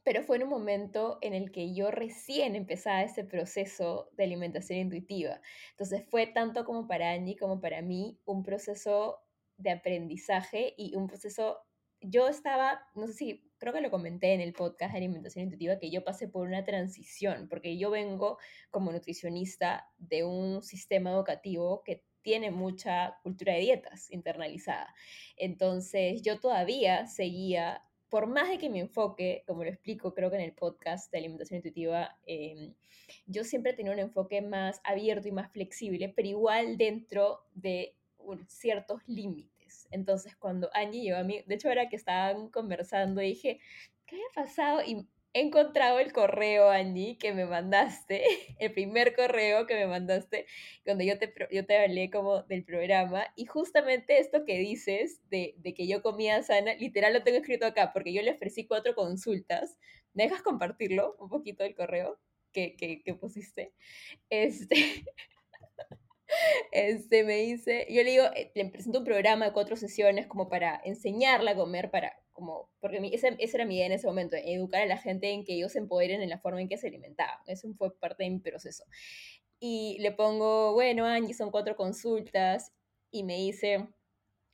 pero fue en un momento en el que yo recién empezaba ese proceso de alimentación intuitiva. Entonces fue tanto como para Angie como para mí un proceso de aprendizaje y un proceso, yo estaba, no sé si, creo que lo comenté en el podcast de alimentación intuitiva, que yo pasé por una transición, porque yo vengo como nutricionista de un sistema educativo que tiene mucha cultura de dietas internalizada. Entonces yo todavía seguía por más de que me enfoque, como lo explico creo que en el podcast de alimentación intuitiva, em, yo siempre tenía un enfoque más abierto y más flexible, pero igual dentro de ciertos límites. Entonces, cuando Angie llegó a mí, de hecho era que estaban conversando, dije, ¿qué había pasado? Y he encontrado el correo, Angie, que me mandaste, el primer correo que me mandaste, cuando yo te, yo te hablé como del programa, y justamente esto que dices de, de, que yo comía sana, literal lo tengo escrito acá, porque yo le ofrecí cuatro consultas. ¿Me dejas compartirlo un poquito el correo que, que, que pusiste? Este... Este me dice, yo le digo, eh, le presento un programa de cuatro sesiones como para enseñarla a comer, para como, porque esa, era mi idea en ese momento, educar a la gente en que ellos se empoderen en la forma en que se alimentaban. Eso fue parte de mi proceso. Y le pongo, bueno, Angie, son cuatro consultas, y me dice,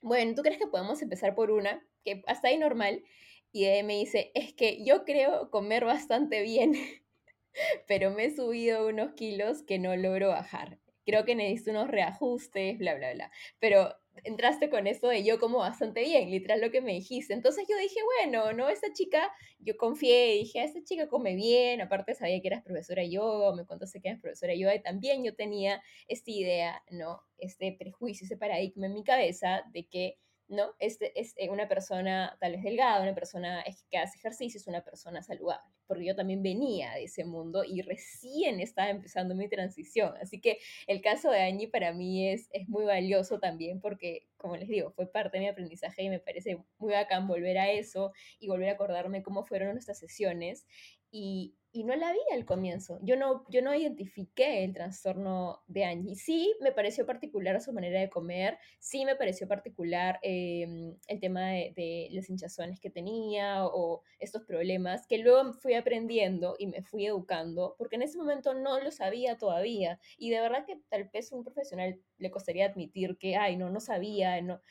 bueno, ¿tú crees que podemos empezar por una? Que hasta ahí normal. Y me dice, es que yo creo comer bastante bien, pero me he subido unos kilos que no logro bajar. Creo que necesito unos reajustes, bla, bla, bla. Pero entraste con eso de yo como bastante bien, literal lo que me dijiste. Entonces yo dije, bueno, ¿no? Esta chica, yo confié, dije, esta chica come bien, aparte sabía que eras profesora de yoga, me contaste que eras profesora de yoga y también yo tenía esta idea, ¿no? Este prejuicio, ese paradigma en mi cabeza de que ¿no? Este es eh, una persona tal vez delgada, una persona que hace ejercicio, es una persona saludable, porque yo también venía de ese mundo y recién estaba empezando mi transición. Así que el caso de Angie para mí es, es muy valioso también porque, como les digo, fue parte de mi aprendizaje y me parece muy bacán volver a eso y volver a acordarme cómo fueron nuestras sesiones. Y, y no la vi al comienzo. Yo no, yo no identifiqué el trastorno de Angie. Sí me pareció particular su manera de comer, sí me pareció particular em, el tema de, de, las hinchazones que tenía o estos problemas que luego fui aprendiendo y me fui educando, porque en ese momento no lo sabía todavía. Y de verdad que tal vez un profesional le costaría admitir que, ay, no, no sabía, no,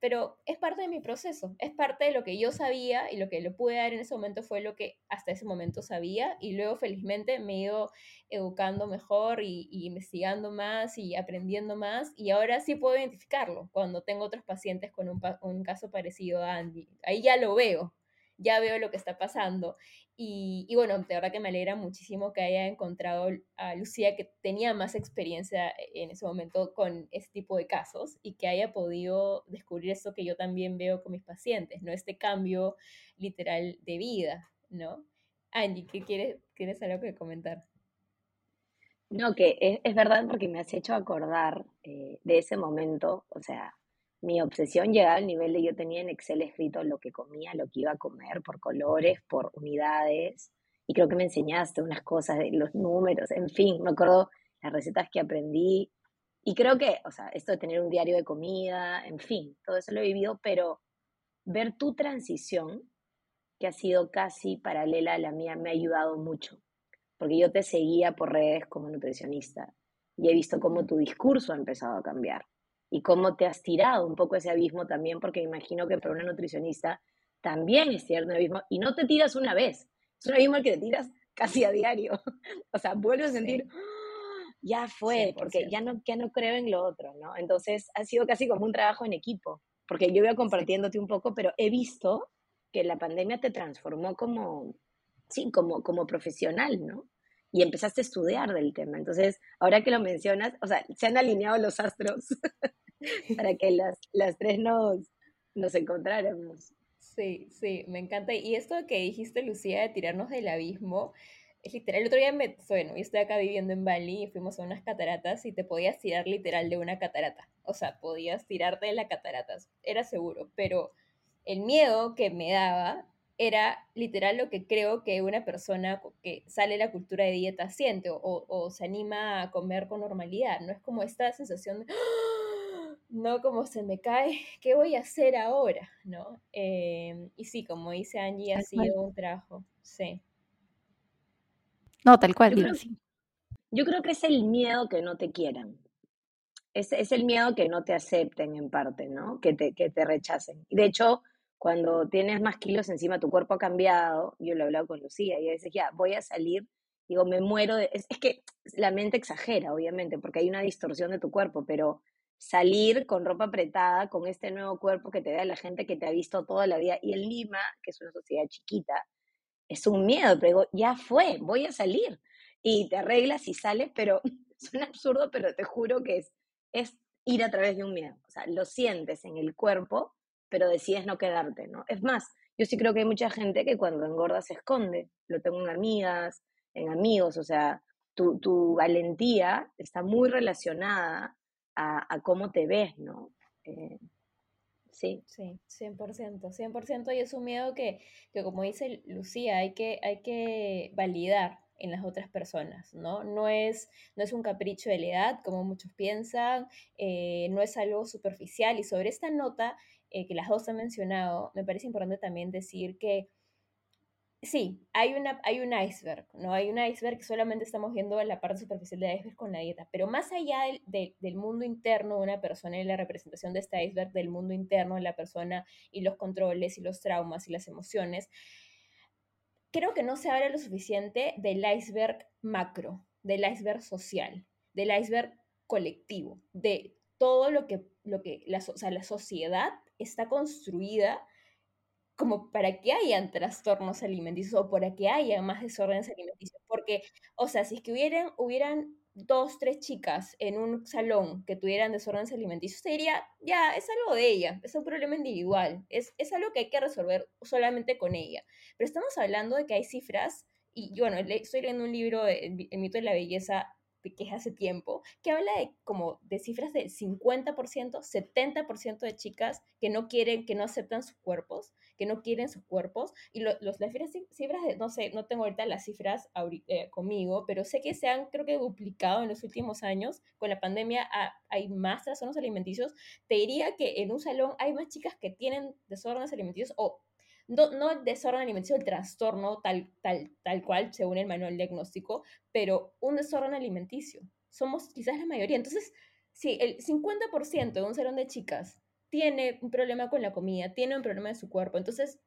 pero es parte de mi proceso, es parte de lo que yo sabía y lo que le pude dar en ese momento fue lo que hasta ese momento sabía y luego felizmente me he ido educando mejor y, investigando más y aprendiendo más y ahora sí puedo identificarlo cuando tengo otros pacientes con un, un caso parecido a Andy. Ahí ya lo veo, ya veo lo que está pasando. Y, bueno, de verdad que me alegra muchísimo que haya encontrado a Lucía, que tenía más experiencia en ese momento con este tipo de casos y que haya podido descubrir eso que yo también veo con mis pacientes, ¿no? Este cambio literal de vida, ¿no? Angie, ¿qué quieres, ¿tienes algo que comentar? No, que es, verdad porque me has hecho acordar eh, de ese momento, o sea, mi obsesión llegaba al nivel de yo tenía en Excel escrito lo que comía, lo que iba a comer, por colores, por unidades, y creo que me enseñaste unas cosas de los números, en fin, me acuerdo las recetas que aprendí, y creo que, o sea, esto de tener un diario de comida, en fin, todo eso lo he vivido, pero ver tu transición, que ha sido casi paralela a la mía, me ha ayudado mucho, porque yo te seguía por redes como nutricionista y he visto cómo tu discurso ha empezado a cambiar y cómo te has tirado un poco ese abismo también, porque me imagino que para una nutricionista también es cierto un abismo, y no te tiras una vez, es un abismo al que te tiras casi a diario, o sea, vuelves a sentir, ya fue, porque ya no, ya no creo en lo otro, ¿no? Entonces ha sido casi como un trabajo en equipo, porque yo iba compartiéndote un poco, pero he visto que la pandemia te transformó como, sí, como, como profesional, ¿no? Y empezaste a estudiar del tema. Entonces, ahora que lo mencionas, o sea, se han alineado los astros para que las, las tres nos, nos encontráramos. Sí, sí, me encanta. Y esto que dijiste, Lucía, de tirarnos del abismo, es literal. El otro día me, bueno, yo estoy acá viviendo en Bali y fuimos a unas cataratas y te podías tirar literal de una catarata. O sea, podías tirarte de la cataratas, era seguro. Pero el miedo que me daba era literal lo que creo que una persona que sale de la cultura de dieta siente o, o se anima a comer con normalidad. No es como esta sensación de, ¡Ah! no como se me cae, ¿qué voy a hacer ahora? ¿No? Em, y sí, como dice Angie, ha sido un trabajo, sí. No, tal cual, yo creo, yo creo que es el miedo que no te quieran. Es, es, el miedo que no te acepten en parte, ¿no? Que te, que te rechacen. Y de hecho, cuando tienes más kilos encima, tu cuerpo ha cambiado, yo lo he hablado con Lucía, y a veces ya, voy a salir, digo, me muero de... Es, es que la mente exagera, obviamente, porque hay una distorsión de tu cuerpo, pero salir con ropa apretada, con este nuevo cuerpo que te vea la gente que te ha visto toda la vida, y en Lima, que es una sociedad chiquita, es un miedo, pero digo, ya fue, voy a salir. Y te arreglas y sales, pero suena absurdo, pero te juro que es, es ir a través de un miedo. O sea, lo sientes en el cuerpo, pero decides no quedarte, ¿no? Es más, yo sí creo que hay mucha gente que cuando engorda se esconde. Lo tengo en amigas, en amigos, o sea, tu, tu valentía está muy relacionada a, cómo te ves, ¿no? Eh, Sí. Sí, 100%, 100% y es un miedo que, que, como dice Lucía, hay que, hay que validar en las otras personas, ¿no? No es, no es un capricho de la edad, como muchos piensan, eh, no es algo superficial y sobre esta nota eh, que las dos han mencionado, me parece importante también decir que sí, hay, una, hay un iceberg, ¿no? Hay un iceberg que solamente estamos viendo la parte superficial del iceberg con la dieta, pero más allá del, del, mundo interno de una persona y la representación de este iceberg del mundo interno de la persona y los controles y los traumas y las emociones, creo que no se habla lo suficiente del iceberg macro, del iceberg social, del iceberg colectivo, de todo lo que, lo que la, o sea, la sociedad está construida como para que hayan trastornos alimenticios o para que haya más desórdenes alimenticios. Porque, o sea, si es que hubieran, hubieran dos, tres chicas en un salón que tuvieran desórdenes alimenticios, se diría, ya, es algo de ella, es un problema individual, es, es algo que hay que resolver solamente con ella. Pero estamos hablando de que hay cifras, y bueno, estoy leyendo un libro, de, El mito de la belleza, que es hace tiempo, que habla de como de cifras del 50%, 70% de chicas que no quieren, que no aceptan sus cuerpos, que no quieren sus cuerpos, y los, las cifras, de, no sé, no tengo ahorita las cifras eh, conmigo, pero sé que se han, creo que, duplicado en los últimos años. Con la pandemia hay más trastornos alimenticios. Te diría que en un salón hay más chicas que tienen desórdenes alimenticios o no, no el desorden alimenticio, el trastorno tal, tal, tal cual, según el manual diagnóstico, pero un desorden alimenticio. Somos quizás la mayoría. Entonces, si el 50% de un salón de chicas tiene un problema con la comida, tiene un problema de su cuerpo, entonces,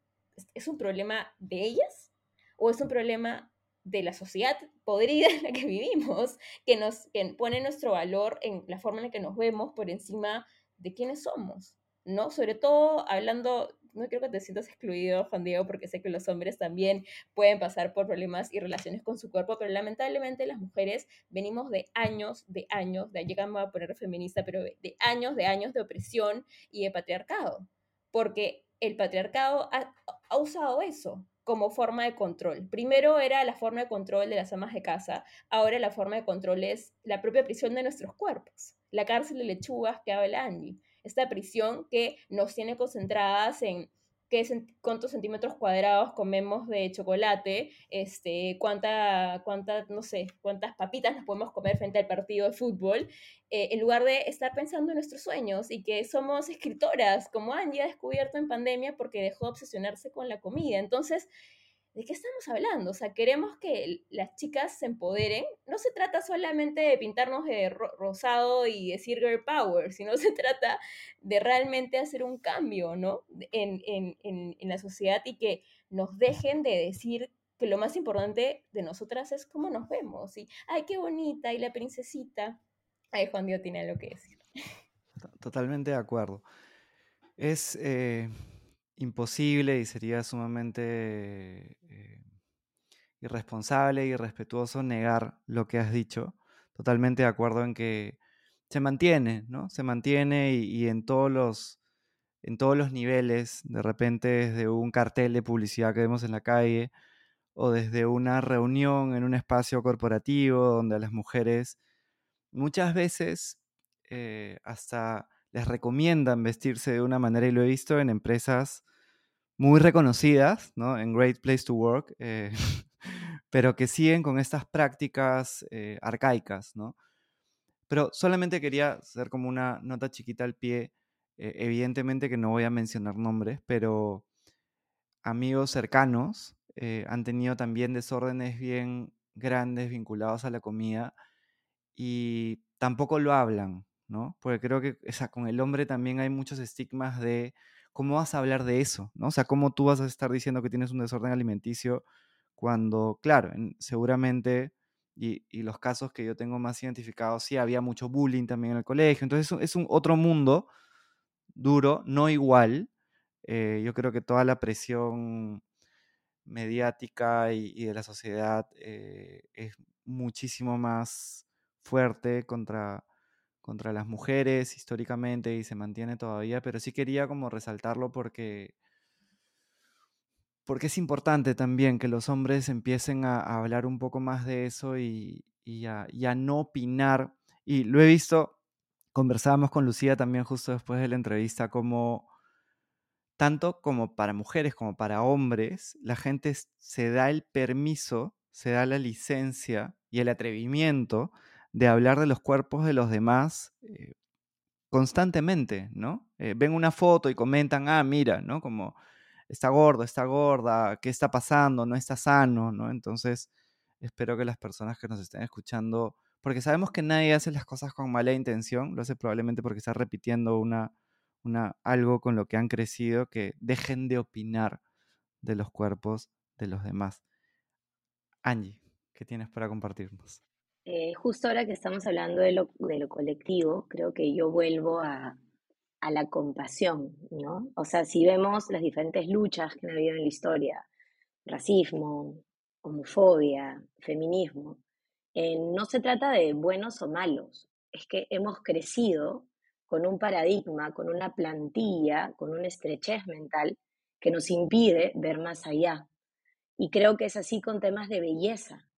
¿es un problema de ellas? ¿O es un problema de la sociedad podrida en la que vivimos, que nos que pone nuestro valor en la forma en la que nos vemos por encima de quiénes somos? ¿no? Sobre todo hablando no quiero que te sientas excluido, Juan Diego, porque sé que los hombres también pueden pasar por problemas y relaciones con su cuerpo, pero lamentablemente las mujeres venimos de años, de años, de llegamos a poner feminista, pero de años, de años de opresión y de patriarcado, porque el patriarcado ha, ha usado eso como forma de control. Primero era la forma de control de las amas de casa, ahora la forma de control es la propia prisión de nuestros cuerpos, la cárcel de lechugas que habla Angie esta prisión que nos tiene concentradas en qué cuántos centímetros cuadrados comemos de chocolate, este, cuánta, cuánta, no sé, cuántas papitas nos podemos comer frente al partido de fútbol, eh, en lugar de estar pensando en nuestros sueños y que somos escritoras, como Angie ha descubierto en pandemia porque dejó de obsesionarse con la comida. Entonces, ¿de qué estamos hablando? O sea, queremos que las chicas se empoderen. No se trata solamente de pintarnos de rosado y decir girl power, sino se trata de realmente hacer un cambio, ¿no? En, en, en, en, la sociedad y que nos dejen de decir que lo más importante de nosotras es cómo nos vemos. Y, ay, qué bonita, y la princesita. Ay, Juan Dios tiene algo que decir. Totalmente de acuerdo. Es eh, imposible y sería sumamente eh, irresponsable y irrespetuoso negar lo que has dicho. Totalmente de acuerdo en que se mantiene, ¿no? Se mantiene y, en todos los en todos los niveles, de repente desde un cartel de publicidad que vemos en la calle o desde una reunión en un espacio corporativo donde a las mujeres muchas veces eh, hasta les recomiendan vestirse de una manera y lo he visto en empresas muy reconocidas, ¿no? En Great Place to Work, eh, pero que siguen con estas prácticas eh, arcaicas, ¿no? Pero solamente quería hacer como una nota chiquita al pie. Eh, evidentemente que no voy a mencionar nombres, pero amigos cercanos han tenido también desórdenes bien grandes vinculados a la comida y tampoco lo hablan, ¿no? Porque creo que con el hombre también hay muchos estigmas de cómo vas a hablar de eso, ¿no? O sea, cómo tú vas a estar diciendo que tienes un desorden alimenticio cuando, claro, seguramente, y, los casos que yo tengo más identificados, sí, había mucho bullying también en el colegio, entonces es un, otro mundo duro, no igual. Eh, yo creo que toda la presión mediática y, de la sociedad eh, es muchísimo más fuerte contra, contra las mujeres históricamente y se mantiene todavía, pero sí quería como resaltarlo porque, porque es importante también que los hombres empiecen a, hablar un poco más de eso y, a, no opinar. Y lo he visto, conversábamos con Lucía también justo después de la entrevista, como tanto como para mujeres como para hombres, la gente se da el permiso, se da la licencia y el atrevimiento de hablar de los cuerpos de los demás eh, constantemente, ¿no? Eh, ven una foto y comentan, ah, mira, ¿no? Como está gordo, está gorda, ¿qué está pasando? No está sano, ¿no? Entonces, espero que las personas que nos estén escuchando, porque sabemos que nadie hace las cosas con mala intención, lo hace probablemente porque está repitiendo una, una, algo con lo que han crecido, que dejen de opinar de los cuerpos de los demás. Angie, ¿qué tienes para compartirnos? Eh, justo ahora que estamos hablando de lo, de lo colectivo, creo que yo vuelvo a, a, la compasión, ¿no? O sea, si vemos las diferentes luchas que han habido en la historia, racismo, homofobia, feminismo, eh, no se trata de buenos o malos, es que hemos crecido con un paradigma, con una plantilla, con una estrechez mental que nos impide ver más allá. Y creo que es así con temas de belleza.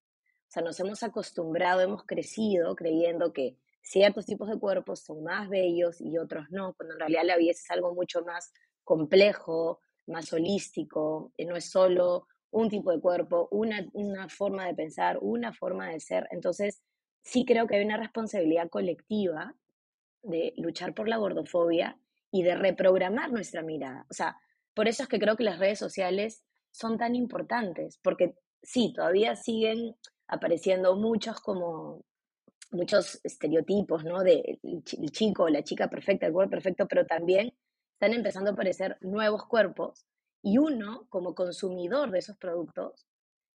O sea, nos hemos acostumbrado, hemos crecido creyendo que ciertos tipos de cuerpos son más bellos y otros no, cuando en realidad la belleza es algo mucho más complejo, más holístico, no es solo un tipo de cuerpo, una, una forma de pensar, una forma de ser. Entonces, sí creo que hay una responsabilidad colectiva de luchar por la gordofobia y de reprogramar nuestra mirada. O sea, por eso es que creo que las redes sociales son tan importantes, porque sí, todavía siguen apareciendo muchos como muchos estereotipos, ¿no? De el chico, la chica perfecta, el cuerpo perfecto, pero también están empezando a aparecer nuevos cuerpos y uno, como consumidor de esos productos,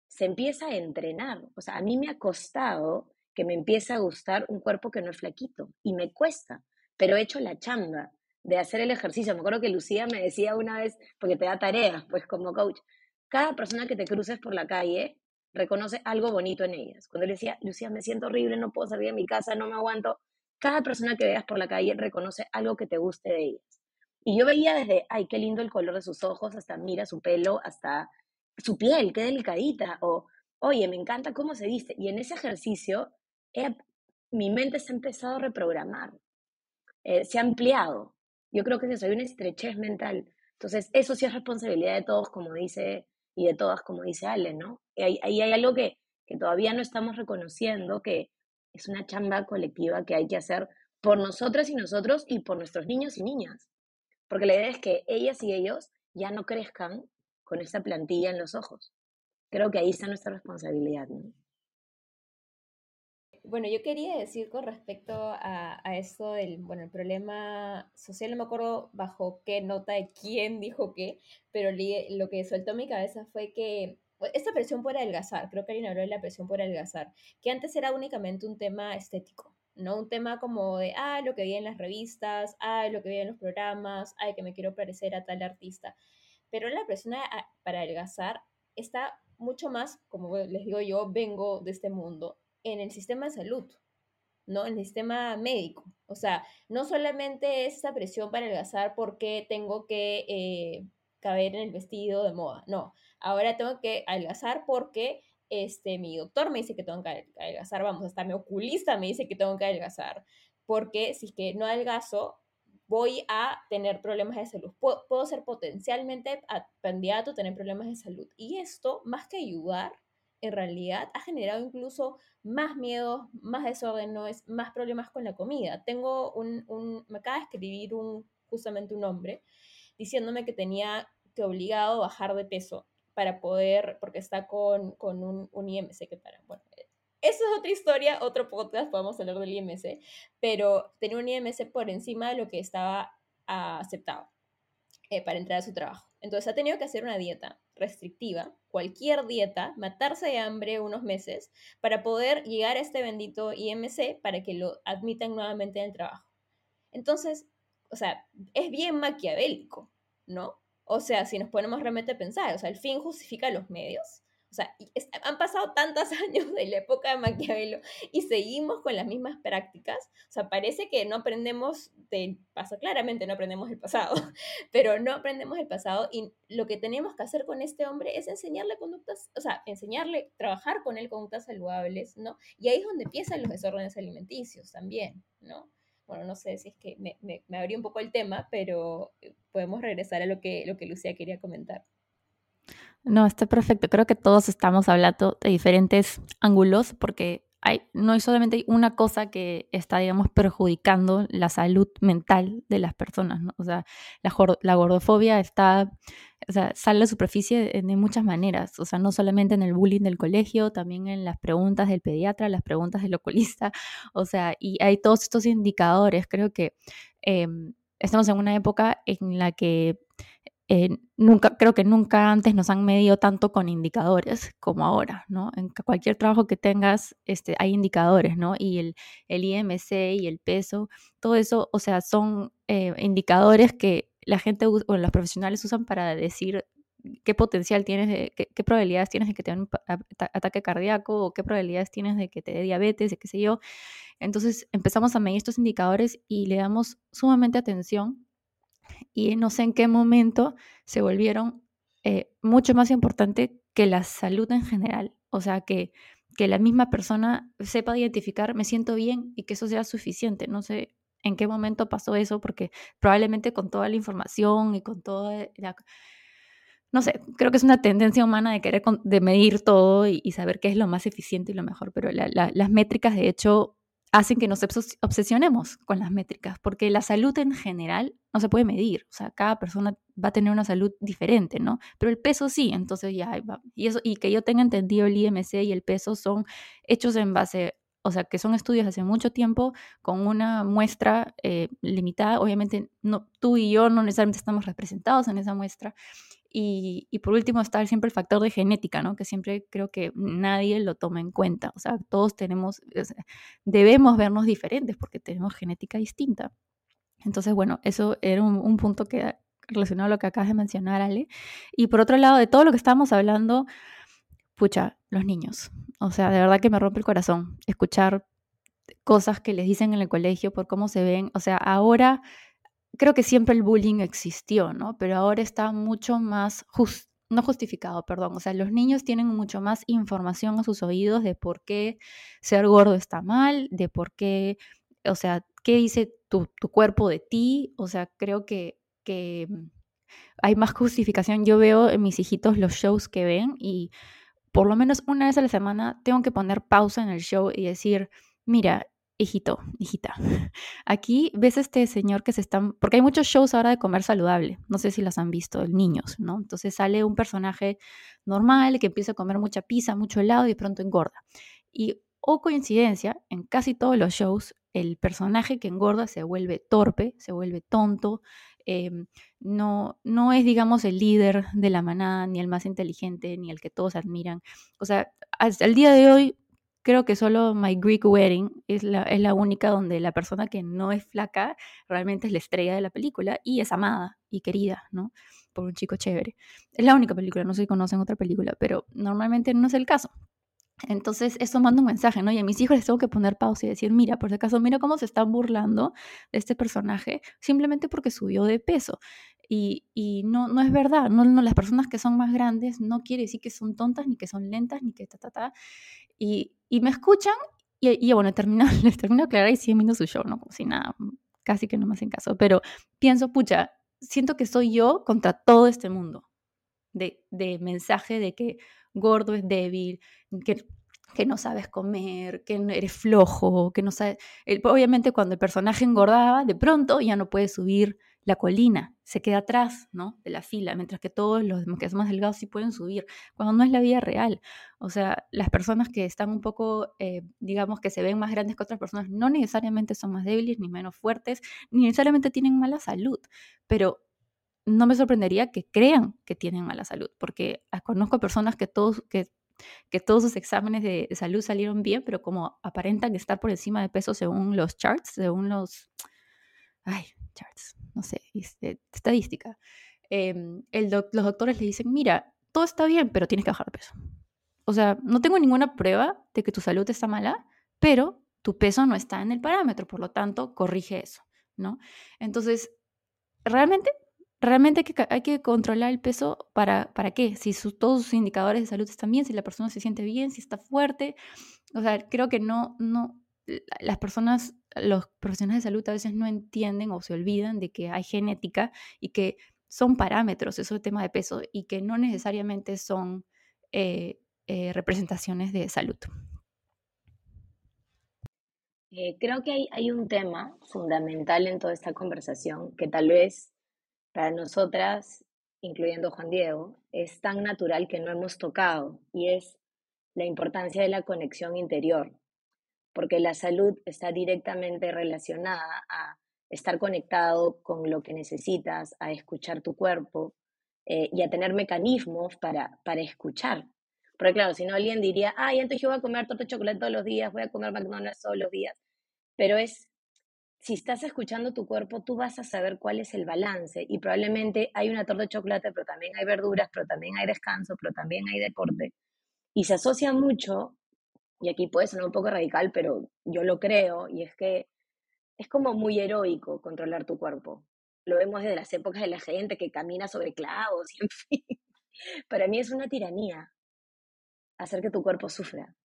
se empieza a entrenar. O sea, a mí me ha costado que me empiece a gustar un cuerpo que no es flaquito y me cuesta, pero he hecho la chamba de hacer el ejercicio. Me acuerdo que Lucía me decía una vez, porque te da tareas, pues como coach, cada persona que te cruces por la calle, reconoce algo bonito en ellas. Cuando le decía, Lucía, me siento horrible, no puedo salir de mi casa, no me aguanto, cada persona que veas por la calle reconoce algo que te guste de ellas. Y yo veía desde, ay, qué lindo el color de sus ojos, hasta mira su pelo, hasta su piel, qué delicadita, o, oye, me encanta cómo se viste. Y en ese ejercicio, mi mente se ha empezado a reprogramar, eh, se ha ampliado. Yo creo que es eso, hay una estrechez mental. Entonces, eso sí es responsabilidad de todos, como dice y de todas, como dice Ale, ¿no? Ahí hay, hay, algo que, que todavía no estamos reconociendo, que es una chamba colectiva que hay que hacer por nosotras y nosotros y por nuestros niños y niñas. Porque la idea es que ellas y ellos ya no crezcan con esa plantilla en los ojos. Creo que ahí está nuestra responsabilidad. ¿no? Bueno, yo quería decir con respecto a, a esto del, bueno, el problema social, no me acuerdo bajo qué nota de quién dijo qué, pero lo que soltó mi cabeza fue que esta presión por adelgazar, creo que alguien habló de la presión por adelgazar, que antes era únicamente un tema estético, ¿no? Un tema como de, ah, lo que vi en las revistas, ah, lo que vi en los programas, ay, que me quiero parecer a tal artista. Pero la presión para adelgazar está mucho más, como les digo yo, vengo de este mundo, en el sistema de salud, ¿no? En el sistema médico. O sea, no solamente es esa presión para adelgazar porque tengo que eh, caber en el vestido de moda, no. Ahora tengo que adelgazar porque este, mi doctor me dice que tengo que adelgazar, vamos, hasta mi oculista me dice que tengo que adelgazar, porque si es que no adelgazo, voy a tener problemas de salud. Puedo, ser potencialmente candidato a tener problemas de salud. Y esto, más que ayudar, en realidad ha generado incluso más miedo, más desórdenes, más problemas con la comida. Tengo un, un, me acaba de escribir un, justamente un hombre diciéndome que tenía que obligado bajar de peso para poder, porque está con, con un, un IMC que para, bueno, esa es otra historia, otro podcast, podemos hablar del IMC, pero tenía un IMC por encima de lo que estaba aceptado eh, para entrar a su trabajo. Entonces ha tenido que hacer una dieta restrictiva, cualquier dieta, matarse de hambre unos meses para poder llegar a este bendito IMC para que lo admitan nuevamente en el trabajo. Entonces, o sea, es bien maquiavélico, ¿no? O sea, si nos ponemos realmente a pensar, o sea, el fin justifica los medios. O sea, han pasado tantos años de la época de Maquiavelo y seguimos con las mismas prácticas. O sea, parece que no aprendemos del pasado, claramente no aprendemos del pasado, pero no aprendemos del pasado y lo que tenemos que hacer con este hombre es enseñarle conductas, o sea, enseñarle, trabajar con él conductas saludables, ¿no? Y ahí es donde empiezan los desórdenes alimenticios también, ¿no? Bueno, no sé si es que me, me, me abrí un poco el tema, pero eh, podemos regresar a lo que, lo que Lucía quería comentar. No, está perfecto. Creo que todos estamos hablando de diferentes ángulos porque no hay solamente una cosa que está, digamos, perjudicando la salud mental de las personas, ¿no? O sea, la, la gordofobia está, o sea, sale a la superficie de, muchas maneras, o sea, no solamente en el bullying del colegio, también en las preguntas del pediatra, las preguntas del oculista, o sea, y hay todos estos indicadores. Creo que em, estamos en una época en la que eh, nunca, creo que nunca antes nos han medido tanto con indicadores como ahora, ¿no? En cualquier trabajo que tengas, este, hay indicadores, ¿no? Y el, el IMC y el peso, todo eso, o sea, son eh, indicadores que la gente o los profesionales usan para decir qué potencial tienes, qué, probabilidades tienes de que te den un ataque cardíaco o qué probabilidades tienes de que te dé diabetes, de qué sé yo. Entonces empezamos a medir estos indicadores y le damos sumamente atención y no sé en qué momento se volvieron eh, mucho más importante que la salud en general. O sea, que, que la misma persona sepa identificar, me siento bien y que eso sea suficiente. No sé en qué momento pasó eso, porque probablemente con toda la información y con toda la... No sé, creo que es una tendencia humana de querer de medir todo y, saber qué es lo más eficiente y lo mejor, pero las métricas de hecho hacen que nos obsesionemos con las métricas, porque la salud en general no se puede medir, o sea, cada persona va a tener una salud diferente, ¿no? Pero el peso sí, entonces ya. Y, eso, y que yo tenga entendido el IMC y el peso son hechos en base, o sea, que son estudios hace mucho tiempo con una muestra eh, limitada, obviamente no, tú y yo no necesariamente estamos representados en esa muestra, y, por último está siempre el factor de genética, ¿no? Que siempre creo que nadie lo toma en cuenta. O sea, todos tenemos, debemos vernos diferentes porque tenemos genética distinta. Entonces, bueno, eso era un, punto que relacionado a lo que acabas de mencionar, Ale. Y por otro lado, de todo lo que estábamos hablando, pucha, los niños. O sea, de verdad que me rompe el corazón escuchar cosas que les dicen en el colegio por cómo se ven. O sea, ahora creo que siempre el bullying existió, ¿no? Pero ahora está mucho más no justificado, perdón. O sea, los niños tienen mucho más información a sus oídos de por qué ser gordo está mal, de por qué, o sea, qué dice tu, cuerpo de ti. O sea, creo que, que mm, hay más justificación. Yo veo en mis hijitos los shows que ven y por lo menos una vez a la semana tengo que poner pausa en el show y decir, mira, hijito, hijita, aquí ves este señor que se están, porque hay muchos shows ahora de comer saludable, no sé si las han visto, niños, ¿no? Entonces sale un personaje normal que empieza a comer mucha pizza, mucho helado y de pronto engorda. Y, o coincidencia, en casi todos los shows, el personaje que engorda se vuelve torpe, se vuelve tonto, em, no, no es, digamos, el líder de la manada, ni el más inteligente, ni el que todos admiran. O sea, hasta el día de hoy, creo que solo My Greek Wedding es la, es la única donde la persona que no es flaca realmente es la estrella de la película y es amada y querida, ¿no? Por un chico chévere. Es la única película, no sé si conocen otra película, pero normalmente no es el caso. Entonces, eso manda un mensaje, ¿no? Y a mis hijos les tengo que poner pausa y decir, mira, por si acaso, mira cómo se están burlando de este personaje simplemente porque subió de peso. Y, no, no es verdad, no, las personas que son más grandes no quiere decir que son tontas, ni que son lentas, ni que ta, ta, ta. Y, y me escuchan y, y bueno, termino, les termino de aclarar y siguen viendo su show, ¿no? Como si nada, casi que no me hacen caso. Pero pienso, pucha, siento que soy yo contra todo este mundo de, de mensaje de que gordo es débil, que, que no sabes comer, que eres flojo, que no sabes... Obviamente cuando el personaje engordaba, de pronto ya no puede subir la colina, se queda atrás ¿no? de la fila, mientras que todos los que son más delgados sí pueden subir, cuando no es la vida real. O sea, las personas que están un poco, eh, digamos, que se ven más grandes que otras personas, no necesariamente son más débiles, ni menos fuertes, ni necesariamente tienen mala salud, pero no me sorprendería que crean que tienen mala salud, porque ah, conozco personas que todos, que, que todos sus exámenes de, salud salieron bien, pero como aparentan estar por encima de peso según los charts, según los, ay, charts, no sé, este, estadística, em, el los doctores le dicen, mira, todo está bien, pero tienes que bajar de peso. O sea, no tengo ninguna prueba de que tu salud está mala, pero tu peso no está en el parámetro, por lo tanto, corrige eso, ¿no? Entonces, realmente realmente hay que, hay que controlar el peso para, para qué, si todos sus indicadores de salud están bien, si la persona se siente bien, si está fuerte. O sea, creo que no, no, las personas, los profesionales de salud a veces no entienden o se olvidan de que hay genética y que son parámetros, eso es tema de peso, y que no necesariamente son eh, eh, representaciones de salud. Eh, creo que hay, hay un tema fundamental en toda esta conversación que tal vez para nosotras, incluyendo Juan Diego, es tan natural que no hemos tocado y es la importancia de la conexión interior, porque la salud está directamente relacionada a estar conectado con lo que necesitas, a escuchar tu cuerpo eh, y a tener mecanismos para, para escuchar. Porque claro, si no alguien diría, ay, entonces yo voy a comer torta de chocolate todos los días, voy a comer McDonald's todos los días, pero es si estás escuchando tu cuerpo, tú vas a saber cuál es el balance y probablemente hay una torta de chocolate, pero también hay verduras, pero también hay descanso, pero también hay deporte. Y se asocia mucho, y aquí puede sonar un poco radical, pero yo lo creo, y es que es como muy heroico controlar tu cuerpo. Lo vemos desde las épocas de la gente que camina sobre clavos, y en fin. Para mí es una tiranía hacer que tu cuerpo sufra.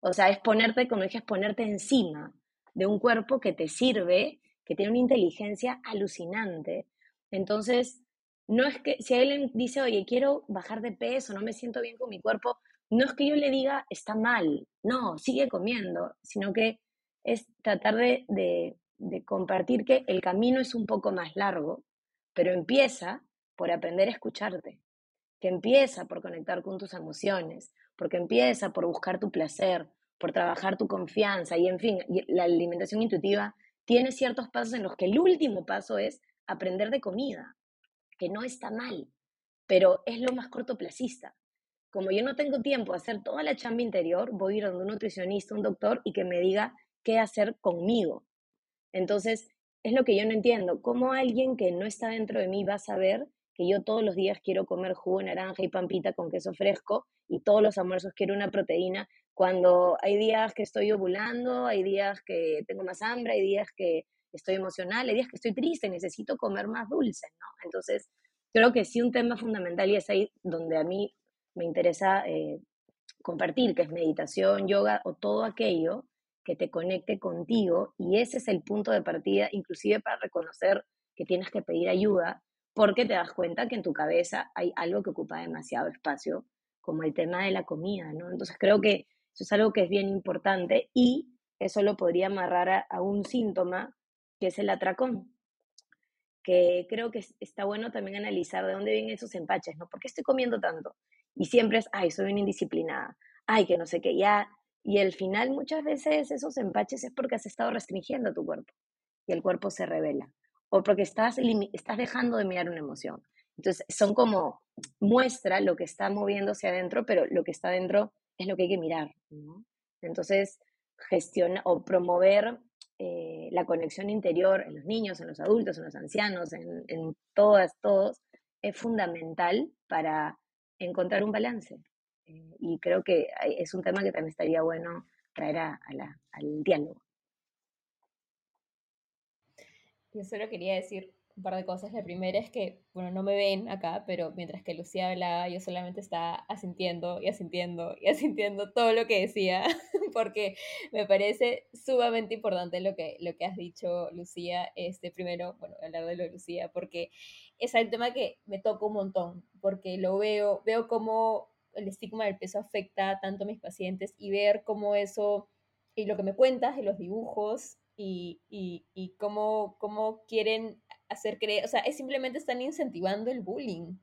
O sea, es ponerte, como dije, es ponerte encima de un cuerpo que te sirve, que tiene una inteligencia alucinante. Entonces, no es que si alguien dice, oye, quiero bajar de peso, no me siento bien con mi cuerpo, no es que yo le diga, está mal, no, sigue comiendo, sino que es tratar de, de, de compartir que el camino es un poco más largo, pero empieza por aprender a escucharte, que empieza por conectar con tus emociones, porque empieza por buscar tu placer, por trabajar tu confianza y en fin, la alimentación intuitiva tiene ciertos pasos en los que el último paso es aprender de comida, que no está mal, pero es lo más cortoplacista. Como yo no tengo tiempo de hacer toda la chamba interior, voy a ir a un nutricionista, un doctor y que me diga qué hacer conmigo. Entonces, es lo que yo no entiendo. ¿Cómo alguien que no está dentro de mí va a saber que yo todos los días quiero comer jugo de naranja y pampita con queso fresco y todos los almuerzos quiero una proteína cuando hay días que estoy ovulando, hay días que tengo más hambre, hay días que estoy emocional, hay días que estoy triste, necesito comer más dulce, ¿no? Entonces, creo que sí un tema fundamental y es ahí donde a mí me interesa eh, compartir, que es meditación, yoga o todo aquello que te conecte contigo y ese es el punto de partida, inclusive para reconocer que tienes que pedir ayuda, porque te das cuenta que en tu cabeza hay algo que ocupa demasiado espacio, como el tema de la comida, ¿no? Entonces creo que eso es algo que es bien importante y eso lo podría amarrar a, un síntoma que es el atracón, que creo que está bueno también analizar de dónde vienen esos empaches, ¿no? ¿Por qué estoy comiendo tanto? Y siempre es, ay, soy una indisciplinada, ay, que no sé qué, ya. Y al final muchas veces esos empaches es porque has estado restringiendo tu cuerpo y el cuerpo se revela. o porque estás, estás dejando de mirar una emoción. Entonces, son como muestra lo que está moviéndose adentro, pero lo que está adentro es lo que hay que mirar. Entonces, gestiona o promover eh, la conexión interior en los niños, en los adultos, en los ancianos, en, todas, todos, es fundamental para encontrar un balance. Eh, y creo que es un tema que también estaría bueno traer a, al diálogo. Yo solo quería decir un par de cosas. La primera es que, bueno, no me ven acá, pero mientras que Lucía hablaba, yo solamente estaba asintiendo y asintiendo y asintiendo todo lo que decía, porque me parece sumamente importante lo que, lo que has dicho, Lucía. Este, primero, bueno, hablar de lo de Lucía, porque es el tema que me toca un montón, porque lo veo, veo cómo el estigma del peso afecta tanto a mis pacientes y ver cómo eso, y lo que me cuentas de los dibujos y, y, y cómo, cómo quieren hacer creer, o sea, es simplemente están incentivando el bullying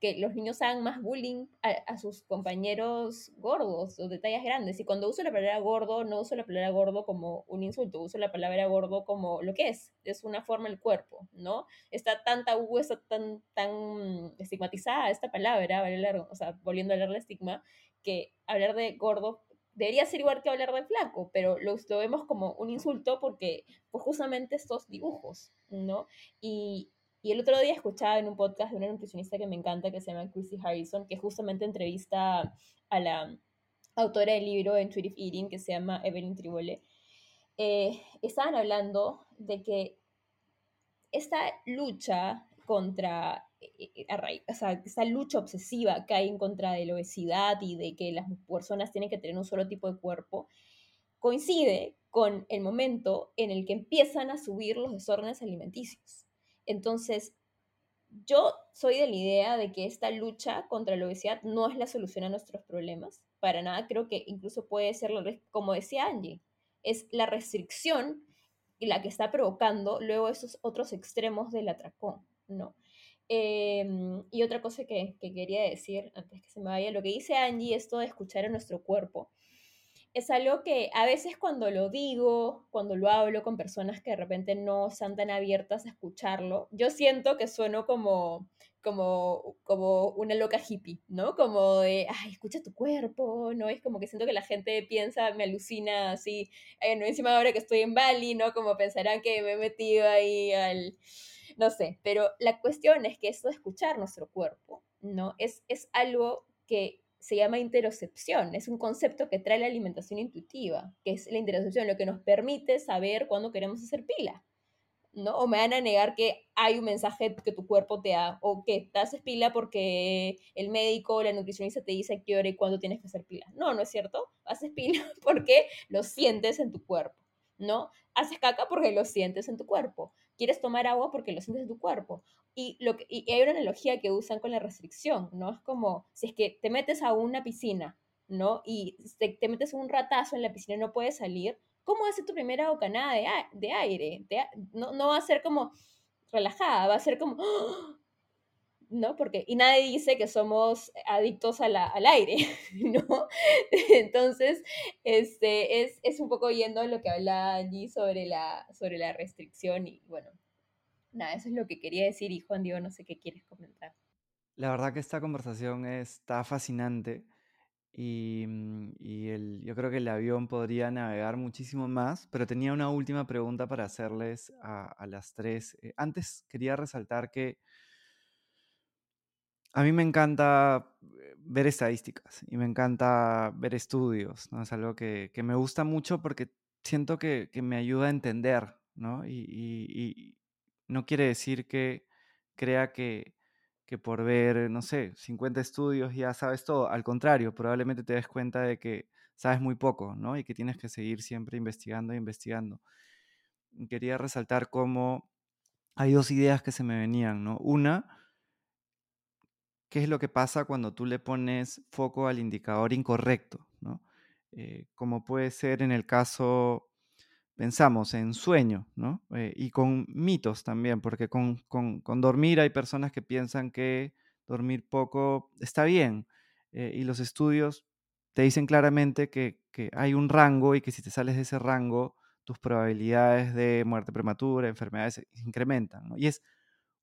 que los niños hagan más bullying a, sus compañeros gordos o de tallas grandes. Y cuando uso la palabra gordo, no uso la palabra gordo como un insulto, uso la palabra gordo como lo que es, es una forma del cuerpo, ¿no? Está tan tabú, tan, tan estigmatizada esta palabra, o sea, volviendo a hablar de estigma, que hablar de gordo debería ser igual que hablar de flaco, pero lo, vemos como un insulto porque, pues justamente estos dibujos, ¿no? Y, y el otro día escuchaba en un podcast de una nutricionista que me encanta, que se llama Chrissy Harrison, que justamente entrevista a la autora del libro Intuitive Eating, que se llama Evelyn Tribole. Eh, estaban hablando de que esta lucha contra, eh, eh, o sea, esta lucha obsesiva que hay en contra de la obesidad y de que las personas tienen que tener un solo tipo de cuerpo, coincide con el momento en el que empiezan a subir los desórdenes alimenticios. Entonces, yo soy de la idea de que esta lucha contra la obesidad no es la solución a nuestros problemas. Para nada, creo que incluso puede ser, como decía Angie, es la restricción la que está provocando luego esos otros extremos del atracón, ¿no? Em, y otra cosa que, que, quería decir, antes que se me vaya, lo que dice Angie, esto de escuchar a nuestro cuerpo es algo que a veces cuando lo digo, cuando lo hablo con personas que de repente no están tan abiertas a escucharlo, yo siento que sueno como, como, como una loca hippie, ¿no? Como de, ay, escucha tu cuerpo, ¿no? Es como que siento que la gente piensa, me alucina así, eh, no encima ahora que estoy en Bali, ¿no? Como pensarán que me he metido ahí al, no sé, pero la cuestión es que esto de escuchar nuestro cuerpo, ¿no? Es, es algo que se llama interocepción. Es un concepto que trae la alimentación intuitiva, que es la interocepción, lo que nos permite saber cuándo queremos hacer pila. ¿no? O me van a negar que hay un mensaje que tu cuerpo te da, o que te haces pila porque el médico o la nutricionista te dice a qué hora y cuándo tienes que hacer pila. No, no es cierto. Haces pila porque lo sientes en tu cuerpo, ¿no? Haces caca porque lo sientes en tu cuerpo. Quieres tomar agua porque lo sientes en tu cuerpo. Y, lo que, y hay una analogía que usan con la restricción, ¿no? Es como si es que te metes a una piscina, ¿no? Y te, te metes un ratazo en la piscina y no puedes salir, ¿cómo ser tu primera bocanada de, de aire? no, no va a ser como relajada, va a ser como, ¿no? Porque, y nadie dice que somos adictos al aire, ¿no? Entonces, este, es, es, un poco yendo a lo que habla allí sobre la, sobre la restricción y bueno, nada, eso es lo que quería decir y Juan Diego, no sé qué quieres comentar. La verdad que esta conversación está fascinante y, mm, y el, yo creo que el avión podría navegar muchísimo más, pero tenía una última pregunta para hacerles a, a las tres. Eh, antes quería resaltar que a mí me encanta ver estadísticas y me encanta ver estudios, ¿no? Es algo que, que me gusta mucho porque siento que, que me ayuda a entender, ¿no? Y, y, no quiere decir que crea que, que por ver, no sé, 50 estudios ya sabes todo. Al contrario, probablemente te des cuenta de que sabes muy poco, ¿no? Y que tienes que seguir siempre investigando e investigando. Quería resaltar cómo hay dos ideas que se me venían, ¿no? Una, ¿qué es lo que pasa cuando tú le pones foco al indicador incorrecto, ¿no? Eh, como puede ser en el caso pensamos en sueño, ¿no? Eh, y con mitos también, porque con, con, con, dormir hay personas que piensan que dormir poco está bien, eh, y los estudios te dicen claramente que, que, hay un rango y que si te sales de ese rango, tus probabilidades de muerte prematura, enfermedades, incrementan. Y es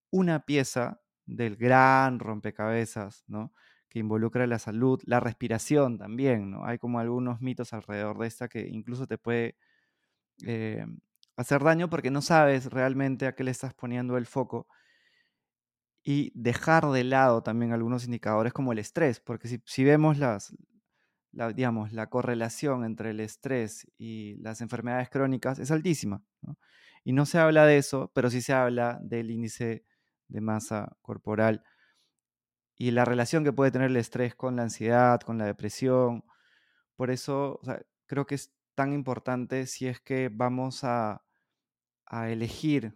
una pieza del gran rompecabezas, ¿no? que involucra la salud, la respiración también, ¿no? Hay como algunos mitos alrededor de esta que incluso te puede eh, hacer daño porque no sabes realmente a qué le estás poniendo el foco y dejar de lado también algunos indicadores como el estrés, porque si, vemos las, la, digamos, la correlación entre el estrés y las enfermedades crónicas es altísima. Y no se habla de eso, pero sí se habla del índice de masa corporal y la relación que puede tener el estrés con la ansiedad, con la depresión. Por eso creo que es tan importante si es que vamos a, a elegir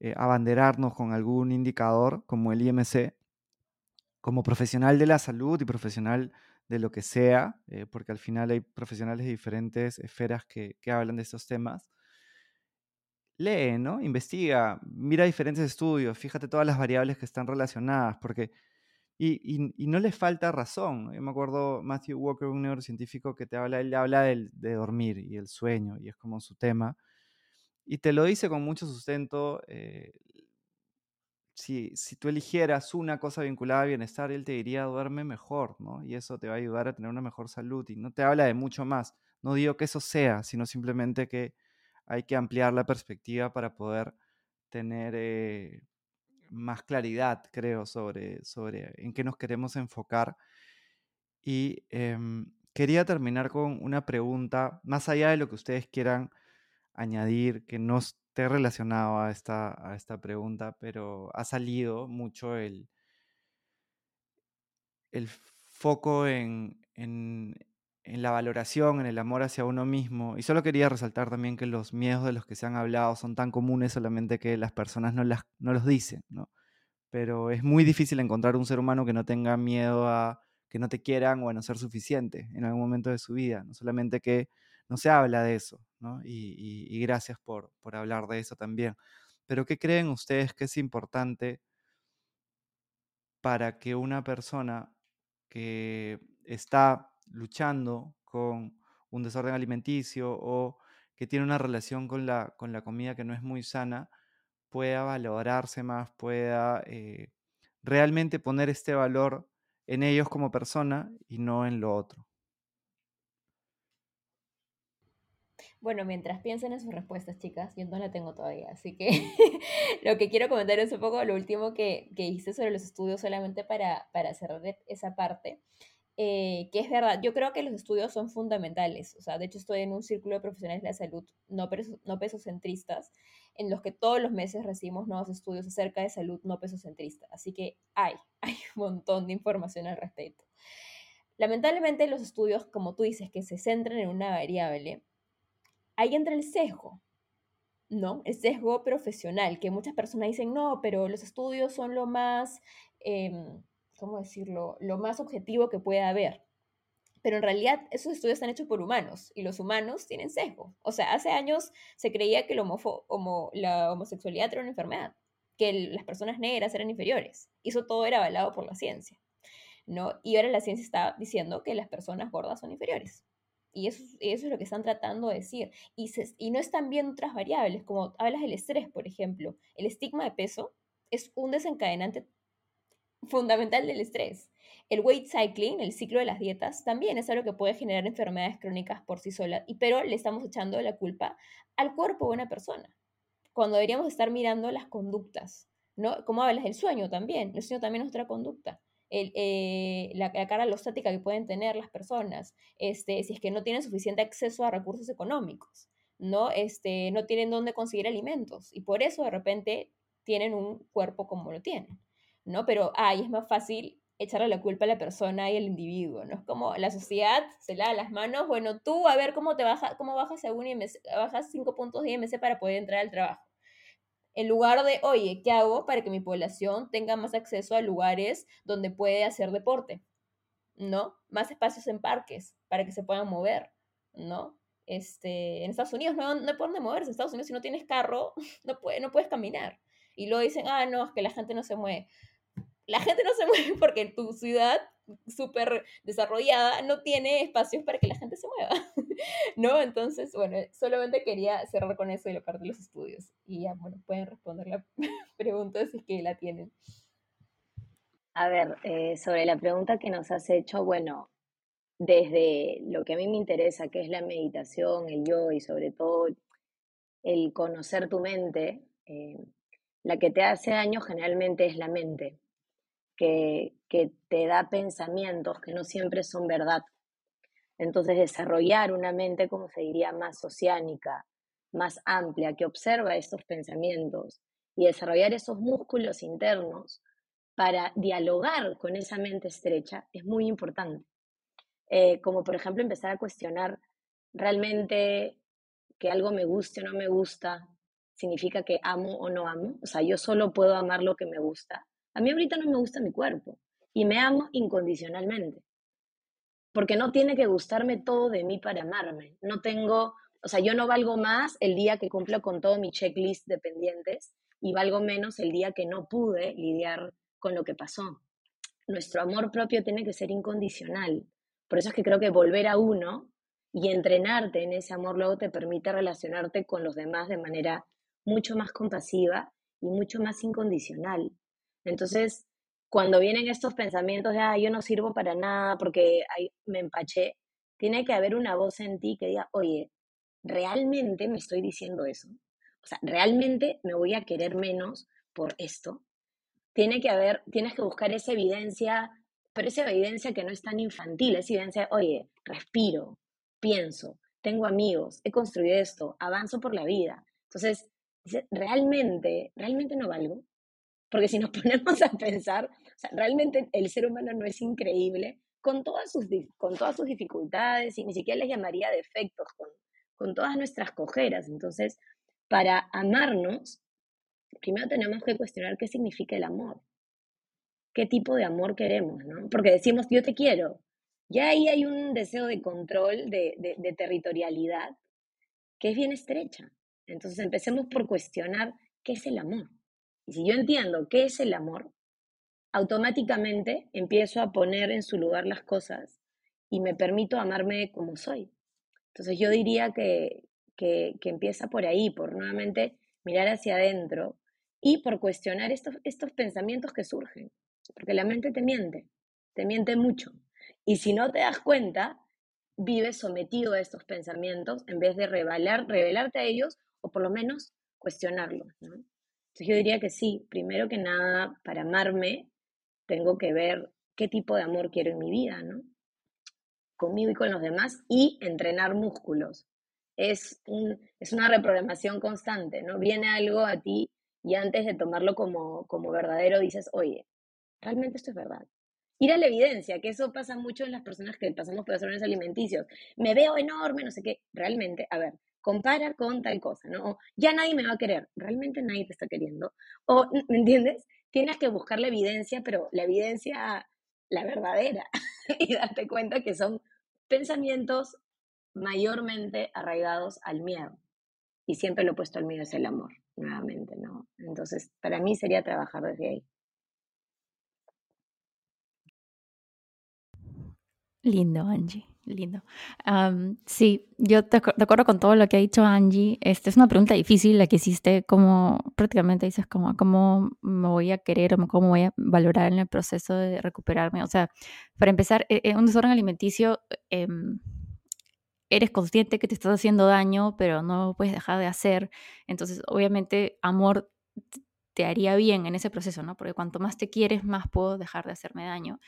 eh, abanderarnos con algún indicador como el IMC, como profesional de la salud y profesional de lo que sea, eh, porque al final hay profesionales de diferentes esferas que, que hablan de estos temas. Lee, ¿no? Investiga, mira diferentes estudios, fíjate todas las variables que están relacionadas, porque y, no le falta razón. Me acuerdo Matthew Walker, un neurocientífico que te habla, él habla de dormir y el sueño, y es como su tema. Y te lo dice con mucho sustento. Eh, si, si, tú eligieras una cosa vinculada a bienestar, él te diría duerme mejor, ¿no? Y eso te va a ayudar a tener una mejor salud. Y no te habla de mucho más. No digo que eso sea, sino simplemente que hay que ampliar la perspectiva para poder tener eh, más claridad, creo, sobre, sobre en qué nos queremos enfocar. Y em, quería terminar con una pregunta, más allá de lo que ustedes quieran añadir, que no esté relacionado a esta, a esta pregunta, pero ha salido mucho el, el foco en, en, en la valoración, en el amor hacia uno mismo. Y solo quería resaltar también que los miedos de los que se han hablado son tan comunes solamente que las personas no, las, no los dicen, ¿no? Pero es muy difícil encontrar un ser humano que no tenga miedo a que no te quieran o a no ser suficiente en algún momento de su vida. No solamente que no se habla de eso, ¿no? Y, gracias por, por hablar de eso también. Pero ¿qué creen ustedes que es importante para que una persona que está luchando con un desorden alimenticio o que tiene una relación con la, con la comida que no es muy sana, pueda valorarse más, pueda eh, realmente poner este valor en ellos como persona y no en lo otro. Bueno, mientras piensen en sus respuestas, chicas, yo no la tengo todavía, así que lo que quiero comentar es un poco lo último que, que hice sobre los estudios solamente para, para cerrar esa parte. Eh, que es verdad, yo creo que los estudios son fundamentales, o sea, de hecho estoy en un círculo de profesionales de la salud no, no pesocentristas, en los que todos los meses recibimos nuevos estudios acerca de salud no pesocentrista, así que hay, hay un montón de información al respecto. Lamentablemente los estudios, como tú dices, que se centran en una variable, ahí entra el sesgo, ¿no? El sesgo profesional, que muchas personas dicen, no, pero los estudios son lo más... Em, ¿cómo decirlo?, lo más objetivo que pueda haber. Pero en realidad esos estudios están hechos por humanos y los humanos tienen sesgo. O sea, hace años se creía que la homosexualidad era una enfermedad, que las personas negras eran inferiores. Y eso todo era avalado por la ciencia. ¿no? Y ahora la ciencia está diciendo que las personas gordas son inferiores. Y eso, eso es lo que están tratando de decir. Y, y no están viendo otras variables, como hablas del estrés, por ejemplo. El estigma de peso es un desencadenante fundamental del estrés. El weight cycling, el ciclo de las dietas, también es algo que puede generar enfermedades crónicas por sí sola, y, pero le estamos echando la culpa al cuerpo de una persona, cuando deberíamos estar mirando las conductas, ¿no? Como hablas del sueño también, el sueño también es otra conducta. Eh, la, cara alostática que pueden tener las personas, este, si es que no tienen suficiente acceso a recursos económicos, ¿no? Este, no tienen dónde conseguir alimentos y por eso de repente tienen un cuerpo como lo tienen. ¿No? Pero, ay, es más fácil echarle la culpa a la persona y al individuo, ¿no? Es como la sociedad se lava las manos, bueno, tú a ver cómo te baja, cómo bajas a un IMC, bajas cinco puntos de IMC para poder entrar al trabajo. En lugar de, oye, ¿qué hago para que mi población tenga más acceso a lugares donde puede hacer deporte? ¿No? Más espacios en parques para que se puedan mover, ¿no? Este, en Estados Unidos no, no dónde moverse. En Estados Unidos, si no tienes carro, no, puede, no puedes caminar. Y luego dicen, ah, no, es que la gente no se mueve la gente no se mueve porque tu ciudad súper desarrollada, no tiene espacios para que la gente se mueva, ¿no? Entonces, bueno, solamente quería cerrar con eso y la parte de los estudios. Y ya, bueno, pueden responder la pregunta si es que la tienen. A ver, eh, sobre la pregunta que nos has hecho, bueno, desde lo que a mí me interesa, que es la meditación, el yo y sobre todo el conocer tu mente, eh, la que te hace daño generalmente es la mente, que, que te da pensamientos que no siempre son verdad. Entonces, desarrollar una mente, como se diría, más oceánica, más amplia, que observa estos pensamientos y desarrollar esos músculos internos para dialogar con esa mente estrecha es muy importante. Eh, como por ejemplo empezar a cuestionar realmente que algo me guste o no me gusta, significa que amo o no amo. O sea, yo solo puedo amar lo que me gusta. A mí ahorita no me gusta mi cuerpo y me amo incondicionalmente. Porque no tiene que gustarme todo de mí para amarme. No tengo, o sea, yo no valgo más el día que cumplo con todo mi checklist de pendientes y valgo menos el día que no pude lidiar con lo que pasó. Nuestro amor propio tiene que ser incondicional. Por eso es que creo que volver a uno y entrenarte en ese amor luego te permite relacionarte con los demás de manera mucho más compasiva y mucho más incondicional. Entonces, cuando vienen estos pensamientos de, ah, yo no sirvo para nada porque me empaché, tiene que haber una voz en ti que diga, oye, ¿realmente me estoy diciendo eso? O sea, ¿realmente me voy a querer menos por esto? tiene que haber, tienes que buscar esa evidencia, pero esa evidencia que no es tan infantil, esa evidencia, oye, respiro, pienso, tengo amigos, he construido esto, avanzo por la vida. Entonces, realmente, realmente no valgo. Porque si nos ponemos a pensar, realmente el ser humano no es increíble con todas sus, con todas sus dificultades y ni siquiera les llamaría defectos, con, con todas nuestras cojeras. Entonces, para amarnos, primero tenemos que cuestionar qué significa el amor. ¿Qué tipo de amor queremos? ¿no? Porque decimos, yo te quiero. Ya ahí hay un deseo de control, de, de territorialidad, que es bien estrecha. Entonces empecemos por cuestionar qué es el amor. Y si yo entiendo qué es el amor, automáticamente empiezo a poner en su lugar las cosas y me permito amarme como soy. Entonces yo diría que, que, que empieza por ahí, por nuevamente mirar hacia adentro y por cuestionar estos, estos pensamientos que surgen, porque la mente te miente, te miente mucho. Y si no te das cuenta, vives sometido a estos pensamientos en vez de revelar, revelarte a ellos o por lo menos cuestionarlos. Entonces yo diría que sí, primero que nada, para amarme, tengo que ver qué tipo de amor quiero en mi vida, ¿no? Conmigo y con los demás y entrenar músculos es, un, es una reprogramación constante, ¿no? Viene algo a ti y antes de tomarlo como, como verdadero dices, oye, realmente esto es verdad. Ir a la evidencia, que eso pasa mucho en las personas que pasamos por desórdenes alimenticios. Me veo enorme, no sé qué. Realmente, a ver, compara con tal cosa, ¿no? ya nadie me va a querer. Realmente nadie te está queriendo. O, ¿me entiendes? Tienes que buscar la evidencia, pero la evidencia, la verdadera, y darte cuenta que son pensamientos mayormente arraigados al miedo. Y siempre lo opuesto al miedo es el amor, nuevamente, ¿no? Entonces, para mí sería trabajar desde ahí. Lindo, Angie, lindo. sí, yo de acuerdo con todo lo que ha dicho Angie. Esta es una pregunta difícil la que hiciste, como prácticamente dices, como, cómo me voy a querer o cómo voy a valorar en el proceso de recuperarme. O sea, para empezar, e, e, un desorden alimenticio em, eres consciente que te estás haciendo daño, pero no puedes dejar de hacer. Entonces, obviamente, amor te haría bien en ese proceso, ¿no? Porque cuanto más te quieres, más puedo dejar de hacerme daño.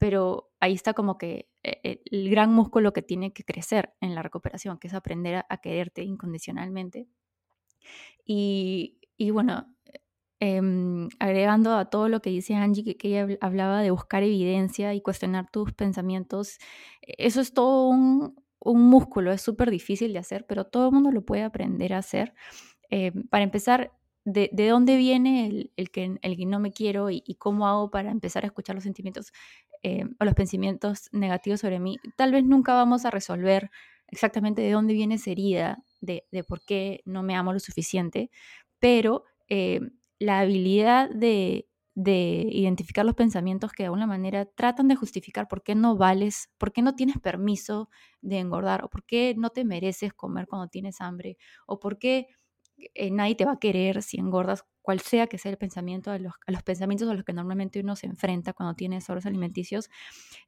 Pero ahí está como que eh, eh, el gran músculo que tiene que crecer en la recuperación, que es aprender a, quererte incondicionalmente. Y, bueno, em, agregando a todo lo que dice Angie, que, ella hablaba de buscar evidencia y cuestionar tus pensamientos, e, eso es todo un, un músculo, es súper difícil de hacer, pero todo el mundo lo puede aprender a hacer. Eh, para empezar, de, dónde viene el, que, el que no me quiero y, cómo hago para empezar a escuchar los sentimientos eh, o los pensamientos negativos sobre mí? Tal vez nunca vamos a resolver exactamente de dónde viene esa herida, de, por qué no me amo lo suficiente, pero eh, la habilidad de, de identificar los pensamientos que de alguna manera tratan de justificar por qué no vales, por qué no tienes permiso de engordar, o por qué no te mereces comer cuando tienes hambre, o por qué eh, nadie te va a querer si engordas, cual sea que sea el pensamiento, a los, los pensamientos a los que normalmente uno se enfrenta cuando tiene desórdenes alimenticios.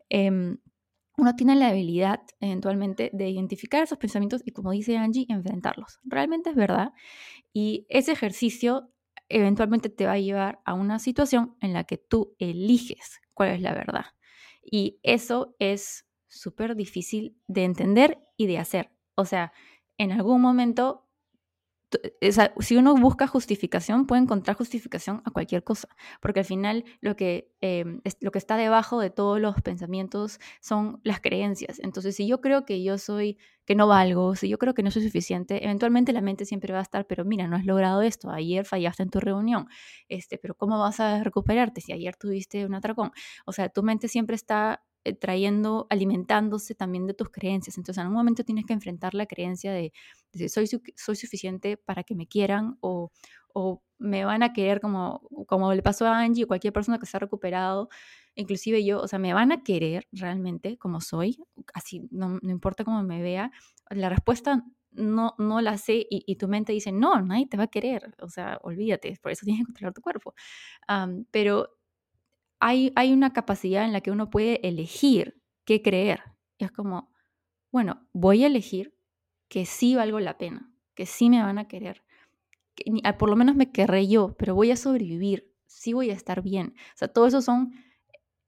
Em, uno tiene la habilidad eventualmente de identificar esos pensamientos y, como dice Angie, enfrentarlos. Realmente es verdad. Y ese ejercicio eventualmente te va a llevar a una situación en la que tú eliges cuál es la verdad. Y eso es súper difícil de entender y de hacer. O sea, en algún momento si uno busca justificación, puede encontrar justificación a cualquier cosa, porque al final lo que, em, lo que está debajo de todos los pensamientos son las creencias. Entonces, si yo creo que yo soy, que no valgo, si yo creo que no soy suficiente, eventualmente la mente siempre va a estar, pero mira, no has logrado esto, ayer fallaste en tu reunión, este, pero ¿cómo vas a recuperarte si ayer tuviste un atracón? O sea, tu mente siempre está trayendo, alimentándose también de tus creencias. Entonces, en un momento tienes que enfrentar la creencia de, de soy, soy suficiente para que me quieran o, o me van a querer como, como le pasó a Angie o cualquier persona que se ha recuperado, inclusive yo, o sea, me van a querer realmente como soy, así, no, no importa cómo me vea. La respuesta no, no la sé y, tu mente dice, no, nadie te va a querer, o sea, olvídate, por eso tienes que controlar tu cuerpo. pero hay, una capacidad en la que uno puede elegir qué creer. es como, bueno, voy a elegir que sí valgo la pena, que sí me van a querer. Que, por lo menos me querré yo, pero voy a sobrevivir, sí voy a estar bien. O sea, todo eso son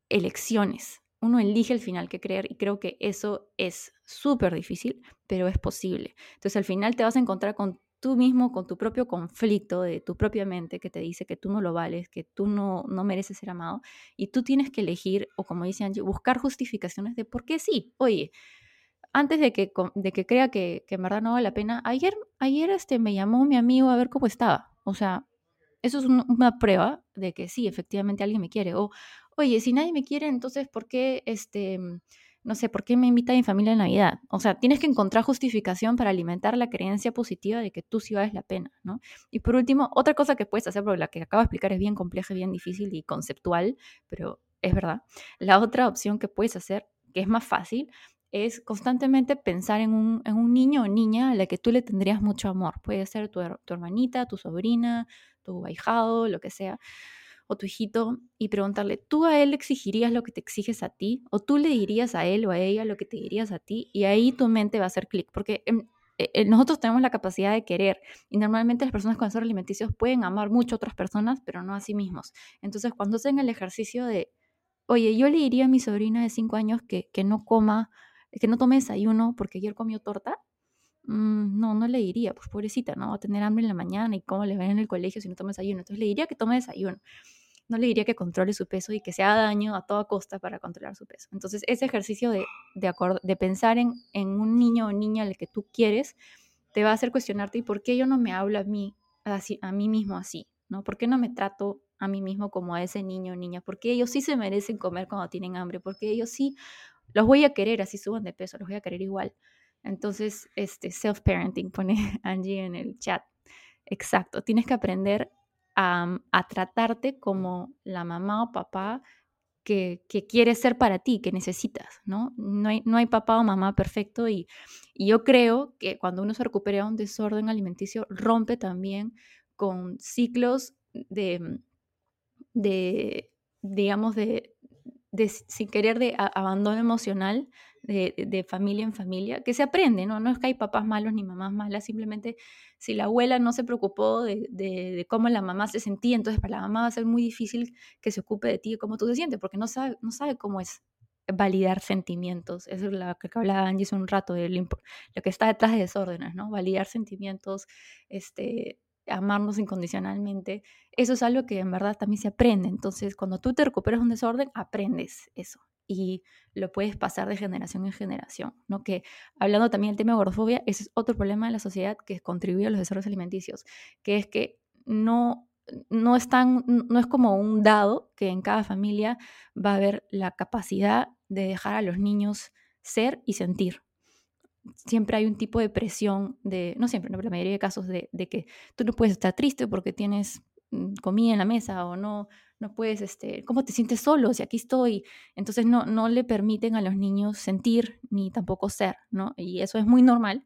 elecciones. Uno elige al final qué creer y creo que eso es súper difícil, pero es posible. Entonces al final te vas a encontrar con tú mismo con tu propio conflicto de tu propia mente que te dice que tú no lo vales, que tú no, no mereces ser amado, y tú tienes que elegir, o como dice Angie, buscar justificaciones de por qué sí. Oye, antes de que, de que crea que, que en verdad no vale la pena, ayer, ayer este, me llamó mi amigo a ver cómo estaba. O sea, eso es una prueba de que sí, efectivamente alguien me quiere. O, oye, si nadie me quiere, entonces, ¿por qué este no sé, ¿por qué me invita a mi familia a Navidad? O sea, tienes que encontrar justificación para alimentar la creencia positiva de que tú sí vales la pena, ¿no? Y por último, otra cosa que puedes hacer, porque la que acabo de explicar es bien compleja, bien difícil y conceptual, pero es verdad. La otra opción que puedes hacer, que es más fácil, es constantemente pensar en un, niño o niña a la que tú le tendrías mucho amor. Puede ser tu, hermanita, tu sobrina, tu ahijado, lo que sea o tu hijito y preguntarle, ¿tú a él exigirías lo que te exiges a ti? ¿O tú le dirías a él o a ella lo que te dirías a ti? Y ahí tu mente va a hacer clic, porque em, e, e, nosotros tenemos la capacidad de querer y normalmente las personas con desórdenes alimenticios pueden amar mucho a otras personas, pero no a sí mismos. Entonces, cuando hacen el ejercicio de, oye, yo le diría a mi sobrina de 5 años que, que no coma, que no tome desayuno porque ayer comió torta, mm, no, no le diría, pues pobrecita, ¿no? Va a tener hambre en la mañana y cómo le ven en el colegio si no toma desayuno. Entonces le diría que tome desayuno no le diría que controle su peso y que se haga daño a toda costa para controlar su peso. Entonces, ese ejercicio de, de, pensar en, un niño o niña al que tú quieres te va a hacer cuestionarte, ¿y por qué yo no me hablo a mí, así, a mí mismo así? ¿no? ¿Por qué no me trato a mí mismo como a ese niño o niña? Porque ellos sí se merecen comer cuando tienen hambre, porque ellos sí los voy a querer así suban de peso, los voy a querer igual. Entonces, este self-parenting, pone Angie en el chat. Exacto, tienes que aprender a, tratarte como la mamá o papá que, quieres ser para ti, que necesitas, ¿no? No hay, no hay papá o mamá perfecto y, yo creo que cuando uno se recupera de un desorden alimenticio, rompe también con ciclos de, de digamos, de sin querer de abandono emocional de, familia en familia, que se aprende, ¿no? No es que hay papás malos ni mamás malas, simplemente si la abuela no se preocupó de, cómo la mamá se sentía, entonces para la mamá va a ser muy difícil que se ocupe de ti y cómo tú te sientes, porque no sabe, no sabe cómo es validar sentimientos. Eso es lo que hablaba Angie hace un rato, de lo, que está detrás de desórdenes, ¿no? Validar sentimientos, este, amarnos incondicionalmente. Eso es algo que en verdad también se aprende. Entonces, cuando tú te recuperas un desorden, aprendes eso y lo puedes pasar de generación en generación, ¿no? Que hablando también del tema de gordofobia, ese es otro problema de la sociedad que contribuye a los desórdenes alimenticios, que es que no, no, es no es como un dado que en cada familia va a haber la capacidad de dejar a los niños ser y sentir. Siempre hay un tipo de presión de, no siempre, no, pero la mayoría de casos de, que tú no puedes estar triste porque tienes comida en la mesa o no, no puedes, este, ¿cómo te sientes solo si aquí estoy? Entonces no, no le permiten a los niños sentir ni tampoco ser, ¿no? Y eso es muy normal,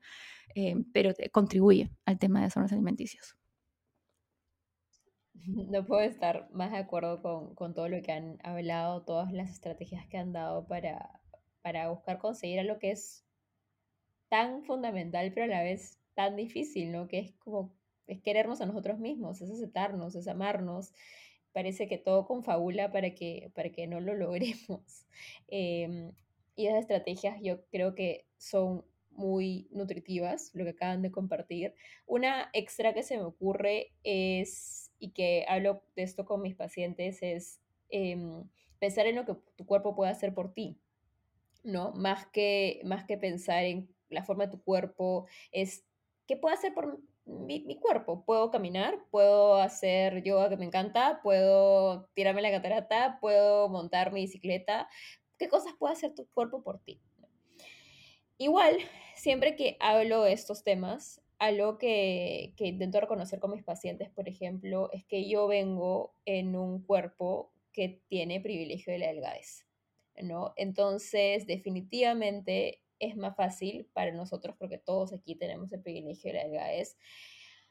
eh, pero contribuye al tema de desórdenes alimenticios. No puedo estar más de acuerdo con, con, todo lo que han hablado, todas las estrategias que han dado para, para buscar conseguir a lo que es tan fundamental, pero a la vez tan difícil, ¿no? Que es como, es querernos a nosotros mismos, es aceptarnos, es amarnos. Parece que todo confabula para que, para que no lo logremos. Em, y esas estrategias yo creo que son muy nutritivas, lo que acaban de compartir. Una extra que se me ocurre es, y que hablo de esto con mis pacientes, es em, pensar en lo que tu cuerpo puede hacer por ti, ¿no? Más que, más que pensar en la forma de tu cuerpo, es qué puedo hacer por mi, mi, cuerpo. Puedo caminar, puedo hacer yoga que me encanta, puedo tirarme la catarata, puedo montar mi bicicleta. ¿Qué cosas puede hacer tu cuerpo por ti? Igual, siempre que hablo de estos temas, algo que, que intento reconocer con mis pacientes, por ejemplo, es que yo vengo en un cuerpo que tiene privilegio de la delgadez, ¿no? Entonces, definitivamente es más fácil para nosotros, porque todos aquí tenemos el privilegio de la delgadez,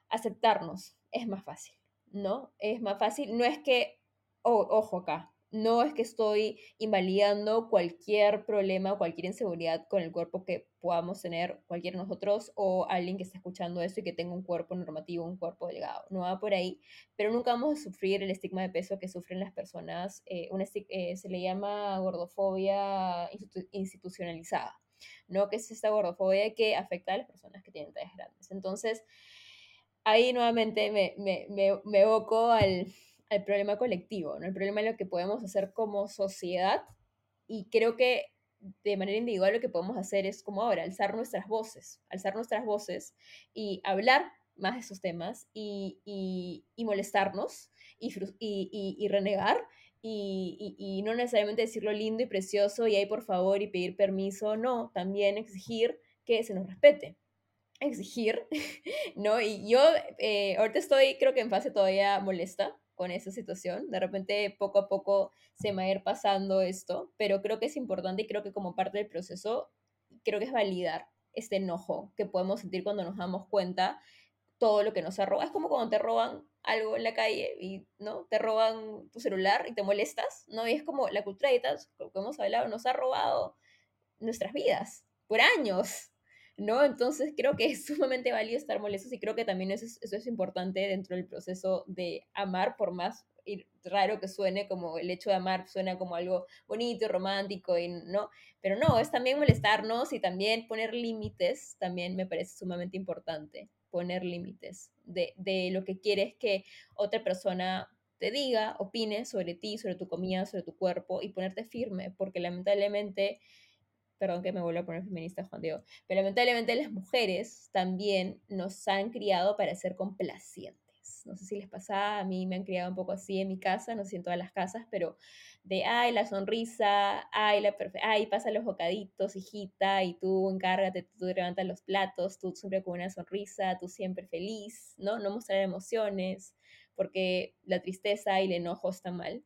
aceptarnos, es más fácil, ¿no? Es más fácil, no es que, ojo acá, no es que estoy invalidando cualquier problema o cualquier inseguridad con el cuerpo que podamos tener cualquiera de nosotros o alguien que esté escuchando esto y que tenga un cuerpo normativo, un cuerpo delgado. No va por ahí, pero nunca vamos a sufrir el estigma de peso que sufren las personas. Eh, eh, se le llama gordofobia institucionalizada, ¿no? Que es esta gordofobia que afecta a las personas que tienen tallas grandes. Entonces, ahí nuevamente me, me, me, me evoco al al problema colectivo, ¿no? el problema de lo que podemos hacer como sociedad. Y creo que de manera individual lo que podemos hacer es como ahora, alzar nuestras voces, alzar nuestras voces y hablar más de esos temas y, y, molestarnos y, y renegar y, no necesariamente decirlo lindo y precioso y ahí por favor y pedir permiso, no, también exigir que se nos respete, exigir, ¿no? Y yo eh, ahorita estoy creo que en fase todavía molesta con esa situación. De repente, poco a poco se me va a ir pasando esto, pero creo que es importante y creo que como parte del proceso, creo que es validar este enojo que podemos sentir cuando nos damos cuenta todo lo que nos ha robado. Es como cuando te roban algo en la calle y no te roban tu celular y te molestas, ¿no? Y es como la cultura de tal, como hemos hablado, nos ha robado nuestras vidas por años. ¿no? Entonces creo que es sumamente válido estar molestos y creo que también eso es, eso es importante dentro del proceso de amar, por más raro que suene, como el hecho de amar suena como algo bonito, romántico, y no, pero no, es también molestarnos y también poner límites, también me parece sumamente importante, poner límites de, de lo que quieres que otra persona te diga, opine sobre ti, sobre tu comida, sobre tu cuerpo y ponerte firme, porque lamentablemente perdón que me vuelvo a poner feminista, Juan Diego, pero lamentablemente las mujeres también nos han criado para ser complacientes. No sé si les pasa, a mí me han criado un poco así en mi casa, no sé en todas las casas, pero de, ay, la sonrisa, ay, la ay, pasa los bocaditos, hijita, y tú encárgate, tú levantas los platos, tú siempre con una sonrisa, tú siempre feliz, ¿no? No mostrar emociones, porque la tristeza y el enojo están mal,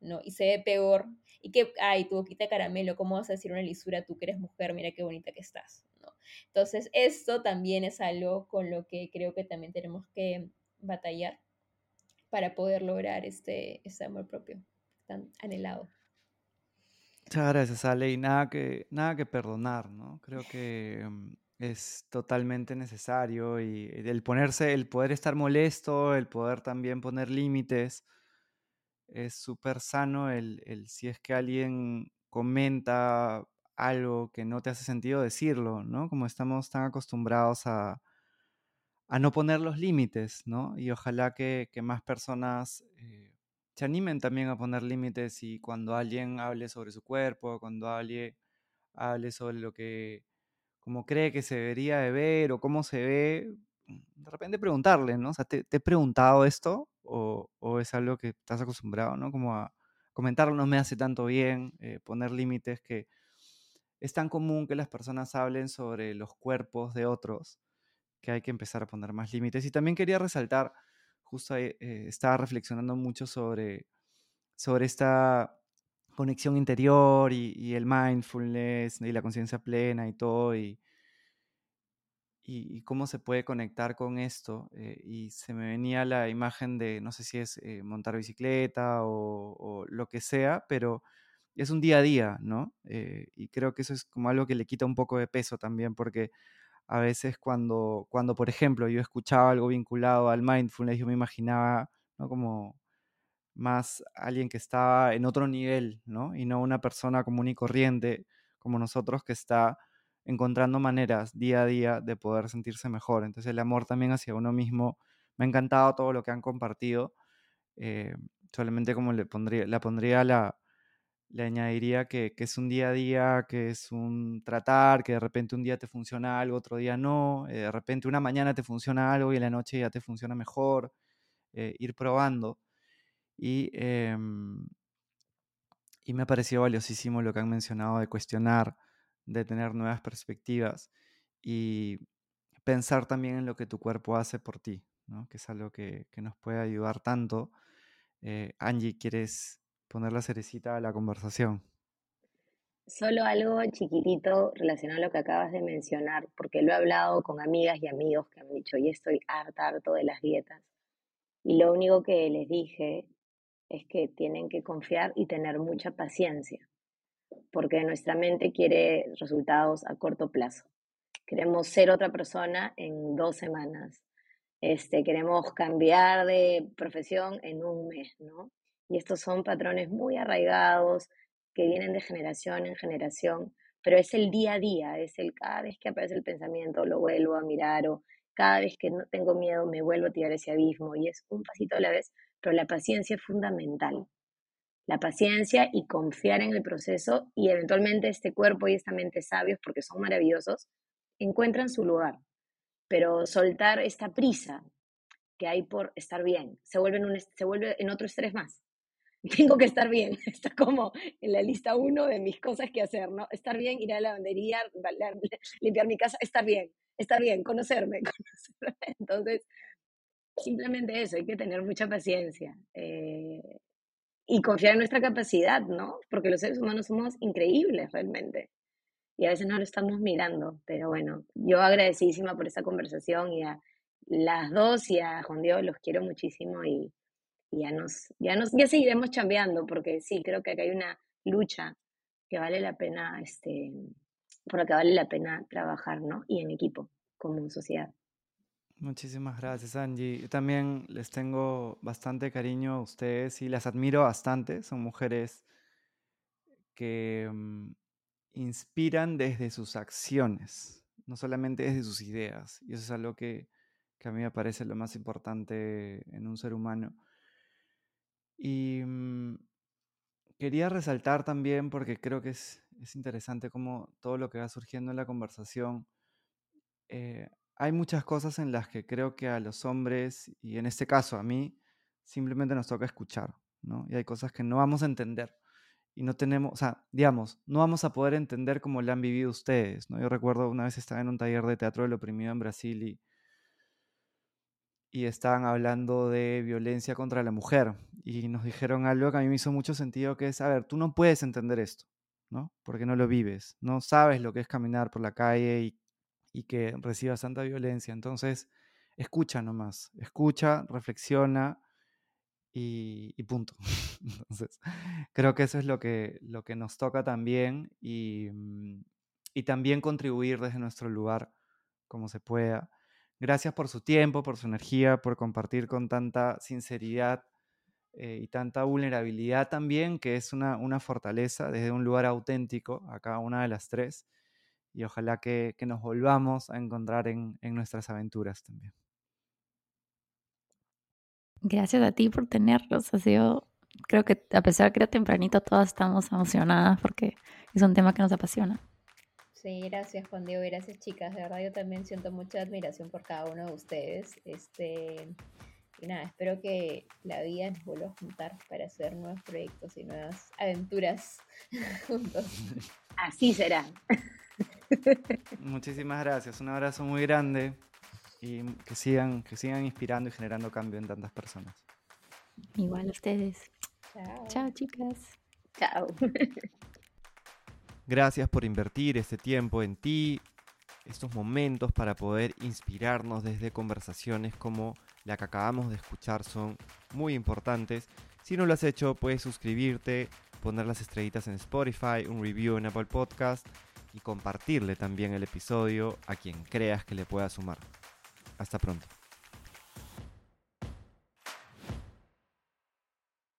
¿no? Y se ve peor y que, ay, tu boquita caramelo, ¿cómo vas a decir una lisura tú que eres mujer? Mira qué bonita que estás, ¿no? Entonces, esto también es algo con lo que creo que también tenemos que batallar para poder lograr este, este amor propio tan anhelado. Muchas gracias, Ale. Y nada que, nada que perdonar, ¿no? Creo que mm, es totalmente necesario y el ponerse, el poder estar molesto, el poder también poner límites, es súper sano el, si es que alguien comenta algo que no te hace sentido decirlo, ¿no? Como estamos tan acostumbrados a, a no poner los límites, ¿no? Y ojalá que, más personas eh, se animen también a poner límites y cuando alguien hable sobre su cuerpo, cuando alguien hable sobre lo que, como cree que se debería de ver o cómo se ve, de repente preguntarle, ¿no? O sea, ¿te, he preguntado esto? O, es algo que estás acostumbrado, ¿no? Como a comentarlo no me hace tanto bien, eh, poner límites que es tan común que las personas hablen sobre los cuerpos de otros que hay que empezar a poner más límites. Y también quería resaltar, justo ahí, eh, estaba reflexionando mucho sobre sobre esta conexión interior y, el mindfulness y la conciencia plena y todo, y, y, cómo se puede conectar con esto. Eh, y se me venía la imagen de, no sé si es eh, montar bicicleta o, lo que sea, pero es un día a día, ¿no? Y creo que eso es como algo que le quita un poco de peso también, porque a veces cuando, cuando por ejemplo, yo escuchaba algo vinculado al mindfulness, yo me imaginaba, ¿no? Como más alguien que estaba en otro nivel, ¿no? Y no una persona común y corriente como nosotros que está encontrando maneras día a día de poder sentirse mejor. Entonces el amor también hacia uno mismo, me ha encantado todo lo que han compartido. Eh, solamente como le pondría, la pondría la, le añadiría que, es un día a día, que es un tratar, que de repente un día te funciona algo, otro día no, eh, de repente una mañana te funciona algo y en la noche ya te funciona mejor, eh, ir probando. Y, em, y me ha parecido valiosísimo lo que han mencionado de cuestionar, de tener nuevas perspectivas y pensar también en lo que tu cuerpo hace por ti, ¿no? que es algo que, nos puede ayudar tanto. Eh, Angie, ¿quieres poner la cerecita a la conversación? Solo algo chiquitito relacionado a lo que acabas de mencionar, porque lo he hablado con amigas y amigos que han dicho, y estoy harta, harto de las dietas. Y lo único que les dije es que tienen que confiar y tener mucha paciencia, porque nuestra mente quiere resultados a corto plazo. Queremos ser otra persona en dos semanas. Este, queremos cambiar de profesión en un mes, ¿no? Y estos son patrones muy arraigados que vienen de generación en generación, pero es el día a día, es el cada vez que aparece el pensamiento lo vuelvo a mirar o cada vez que no tengo miedo me vuelvo a tirar ese abismo y es un pasito a la vez, pero la paciencia es fundamental. La paciencia y confiar en el proceso y eventualmente este cuerpo y esta mente sabios, porque son maravillosos, encuentran su lugar. Pero soltar esta prisa que hay por estar bien se vuelve en, se vuelve en otro estrés más. Tengo que estar bien, está como en la lista uno de mis cosas que hacer, ¿no? Estar bien, ir a la lavandería, limpiar mi casa, estar bien, estar bien, conocerme. conocerme. Entonces, simplemente eso, hay que tener mucha paciencia eh, y confiar en nuestra capacidad, ¿no? Porque los seres humanos somos increíbles realmente y a veces no lo estamos mirando, pero bueno, yo agradecidísima por esta conversación y a las dos y a Juan Dios los quiero muchísimo y, ya nos, ya nos, ya seguiremos chambeando porque sí, creo que acá hay una lucha que vale la pena, este, por la que vale la pena trabajar, ¿no? Y en equipo, como sociedad. Muchísimas gracias, Angie. también les tengo bastante cariño a ustedes y las admiro bastante. Son mujeres que mm, inspiran desde sus acciones, no solamente desde sus ideas. Y eso es algo que, a mí me parece lo más importante en un ser humano. Y mm, quería resaltar también, porque creo que es, interesante como todo lo que va surgiendo en la conversación. Eh, hay muchas cosas en las que creo que a los hombres, y en este caso a mí, simplemente nos toca escuchar, ¿no? Y hay cosas que no vamos a entender. Y no tenemos, o sea, digamos, no vamos a poder entender cómo lo han vivido ustedes, ¿no? Yo recuerdo una vez estaba en un taller de teatro del oprimido en Brasil y, y estaban hablando de violencia contra la mujer. Y nos dijeron algo que a mí me hizo mucho sentido, que es, a ver, tú no puedes entender esto, ¿no? Porque no lo vives, no sabes lo que es caminar por la calle y y que reciba tanta violencia. Entonces, escucha nomás, escucha, reflexiona y, punto. Entonces, creo que eso es lo que, lo que nos toca también y, mm, y también contribuir desde nuestro lugar como se pueda. Gracias por su tiempo, por su energía, por compartir con tanta sinceridad eh, y tanta vulnerabilidad también, que es una, una fortaleza desde un lugar auténtico a cada una de las tres y ojalá que, nos volvamos a encontrar en, nuestras aventuras también. Gracias a ti por tenerlos. Ha sido, creo que a pesar que era tempranito, todas estamos emocionadas porque es un tema que nos apasiona. Sí, gracias Juan Diego, gracias chicas. De verdad yo también siento mucha admiración por cada uno de ustedes. Este, y nada, espero que la vida nos vuelva a juntar para hacer nuevos proyectos y nuevas aventuras juntos. Así será. Muchísimas gracias, un abrazo muy grande y que sigan, que sigan inspirando y generando cambio en tantas personas. Igual a ustedes. Chao. Chao, chicas. Chao. Gracias por invertir este tiempo en ti, estos momentos para poder inspirarnos desde conversaciones como la que acabamos de escuchar son muy importantes. Si no lo has hecho, puedes suscribirte, poner las estrellitas en Spotify, un review en Apple Podcast y compartirle también el episodio a quien creas que le pueda sumar. Hasta pronto.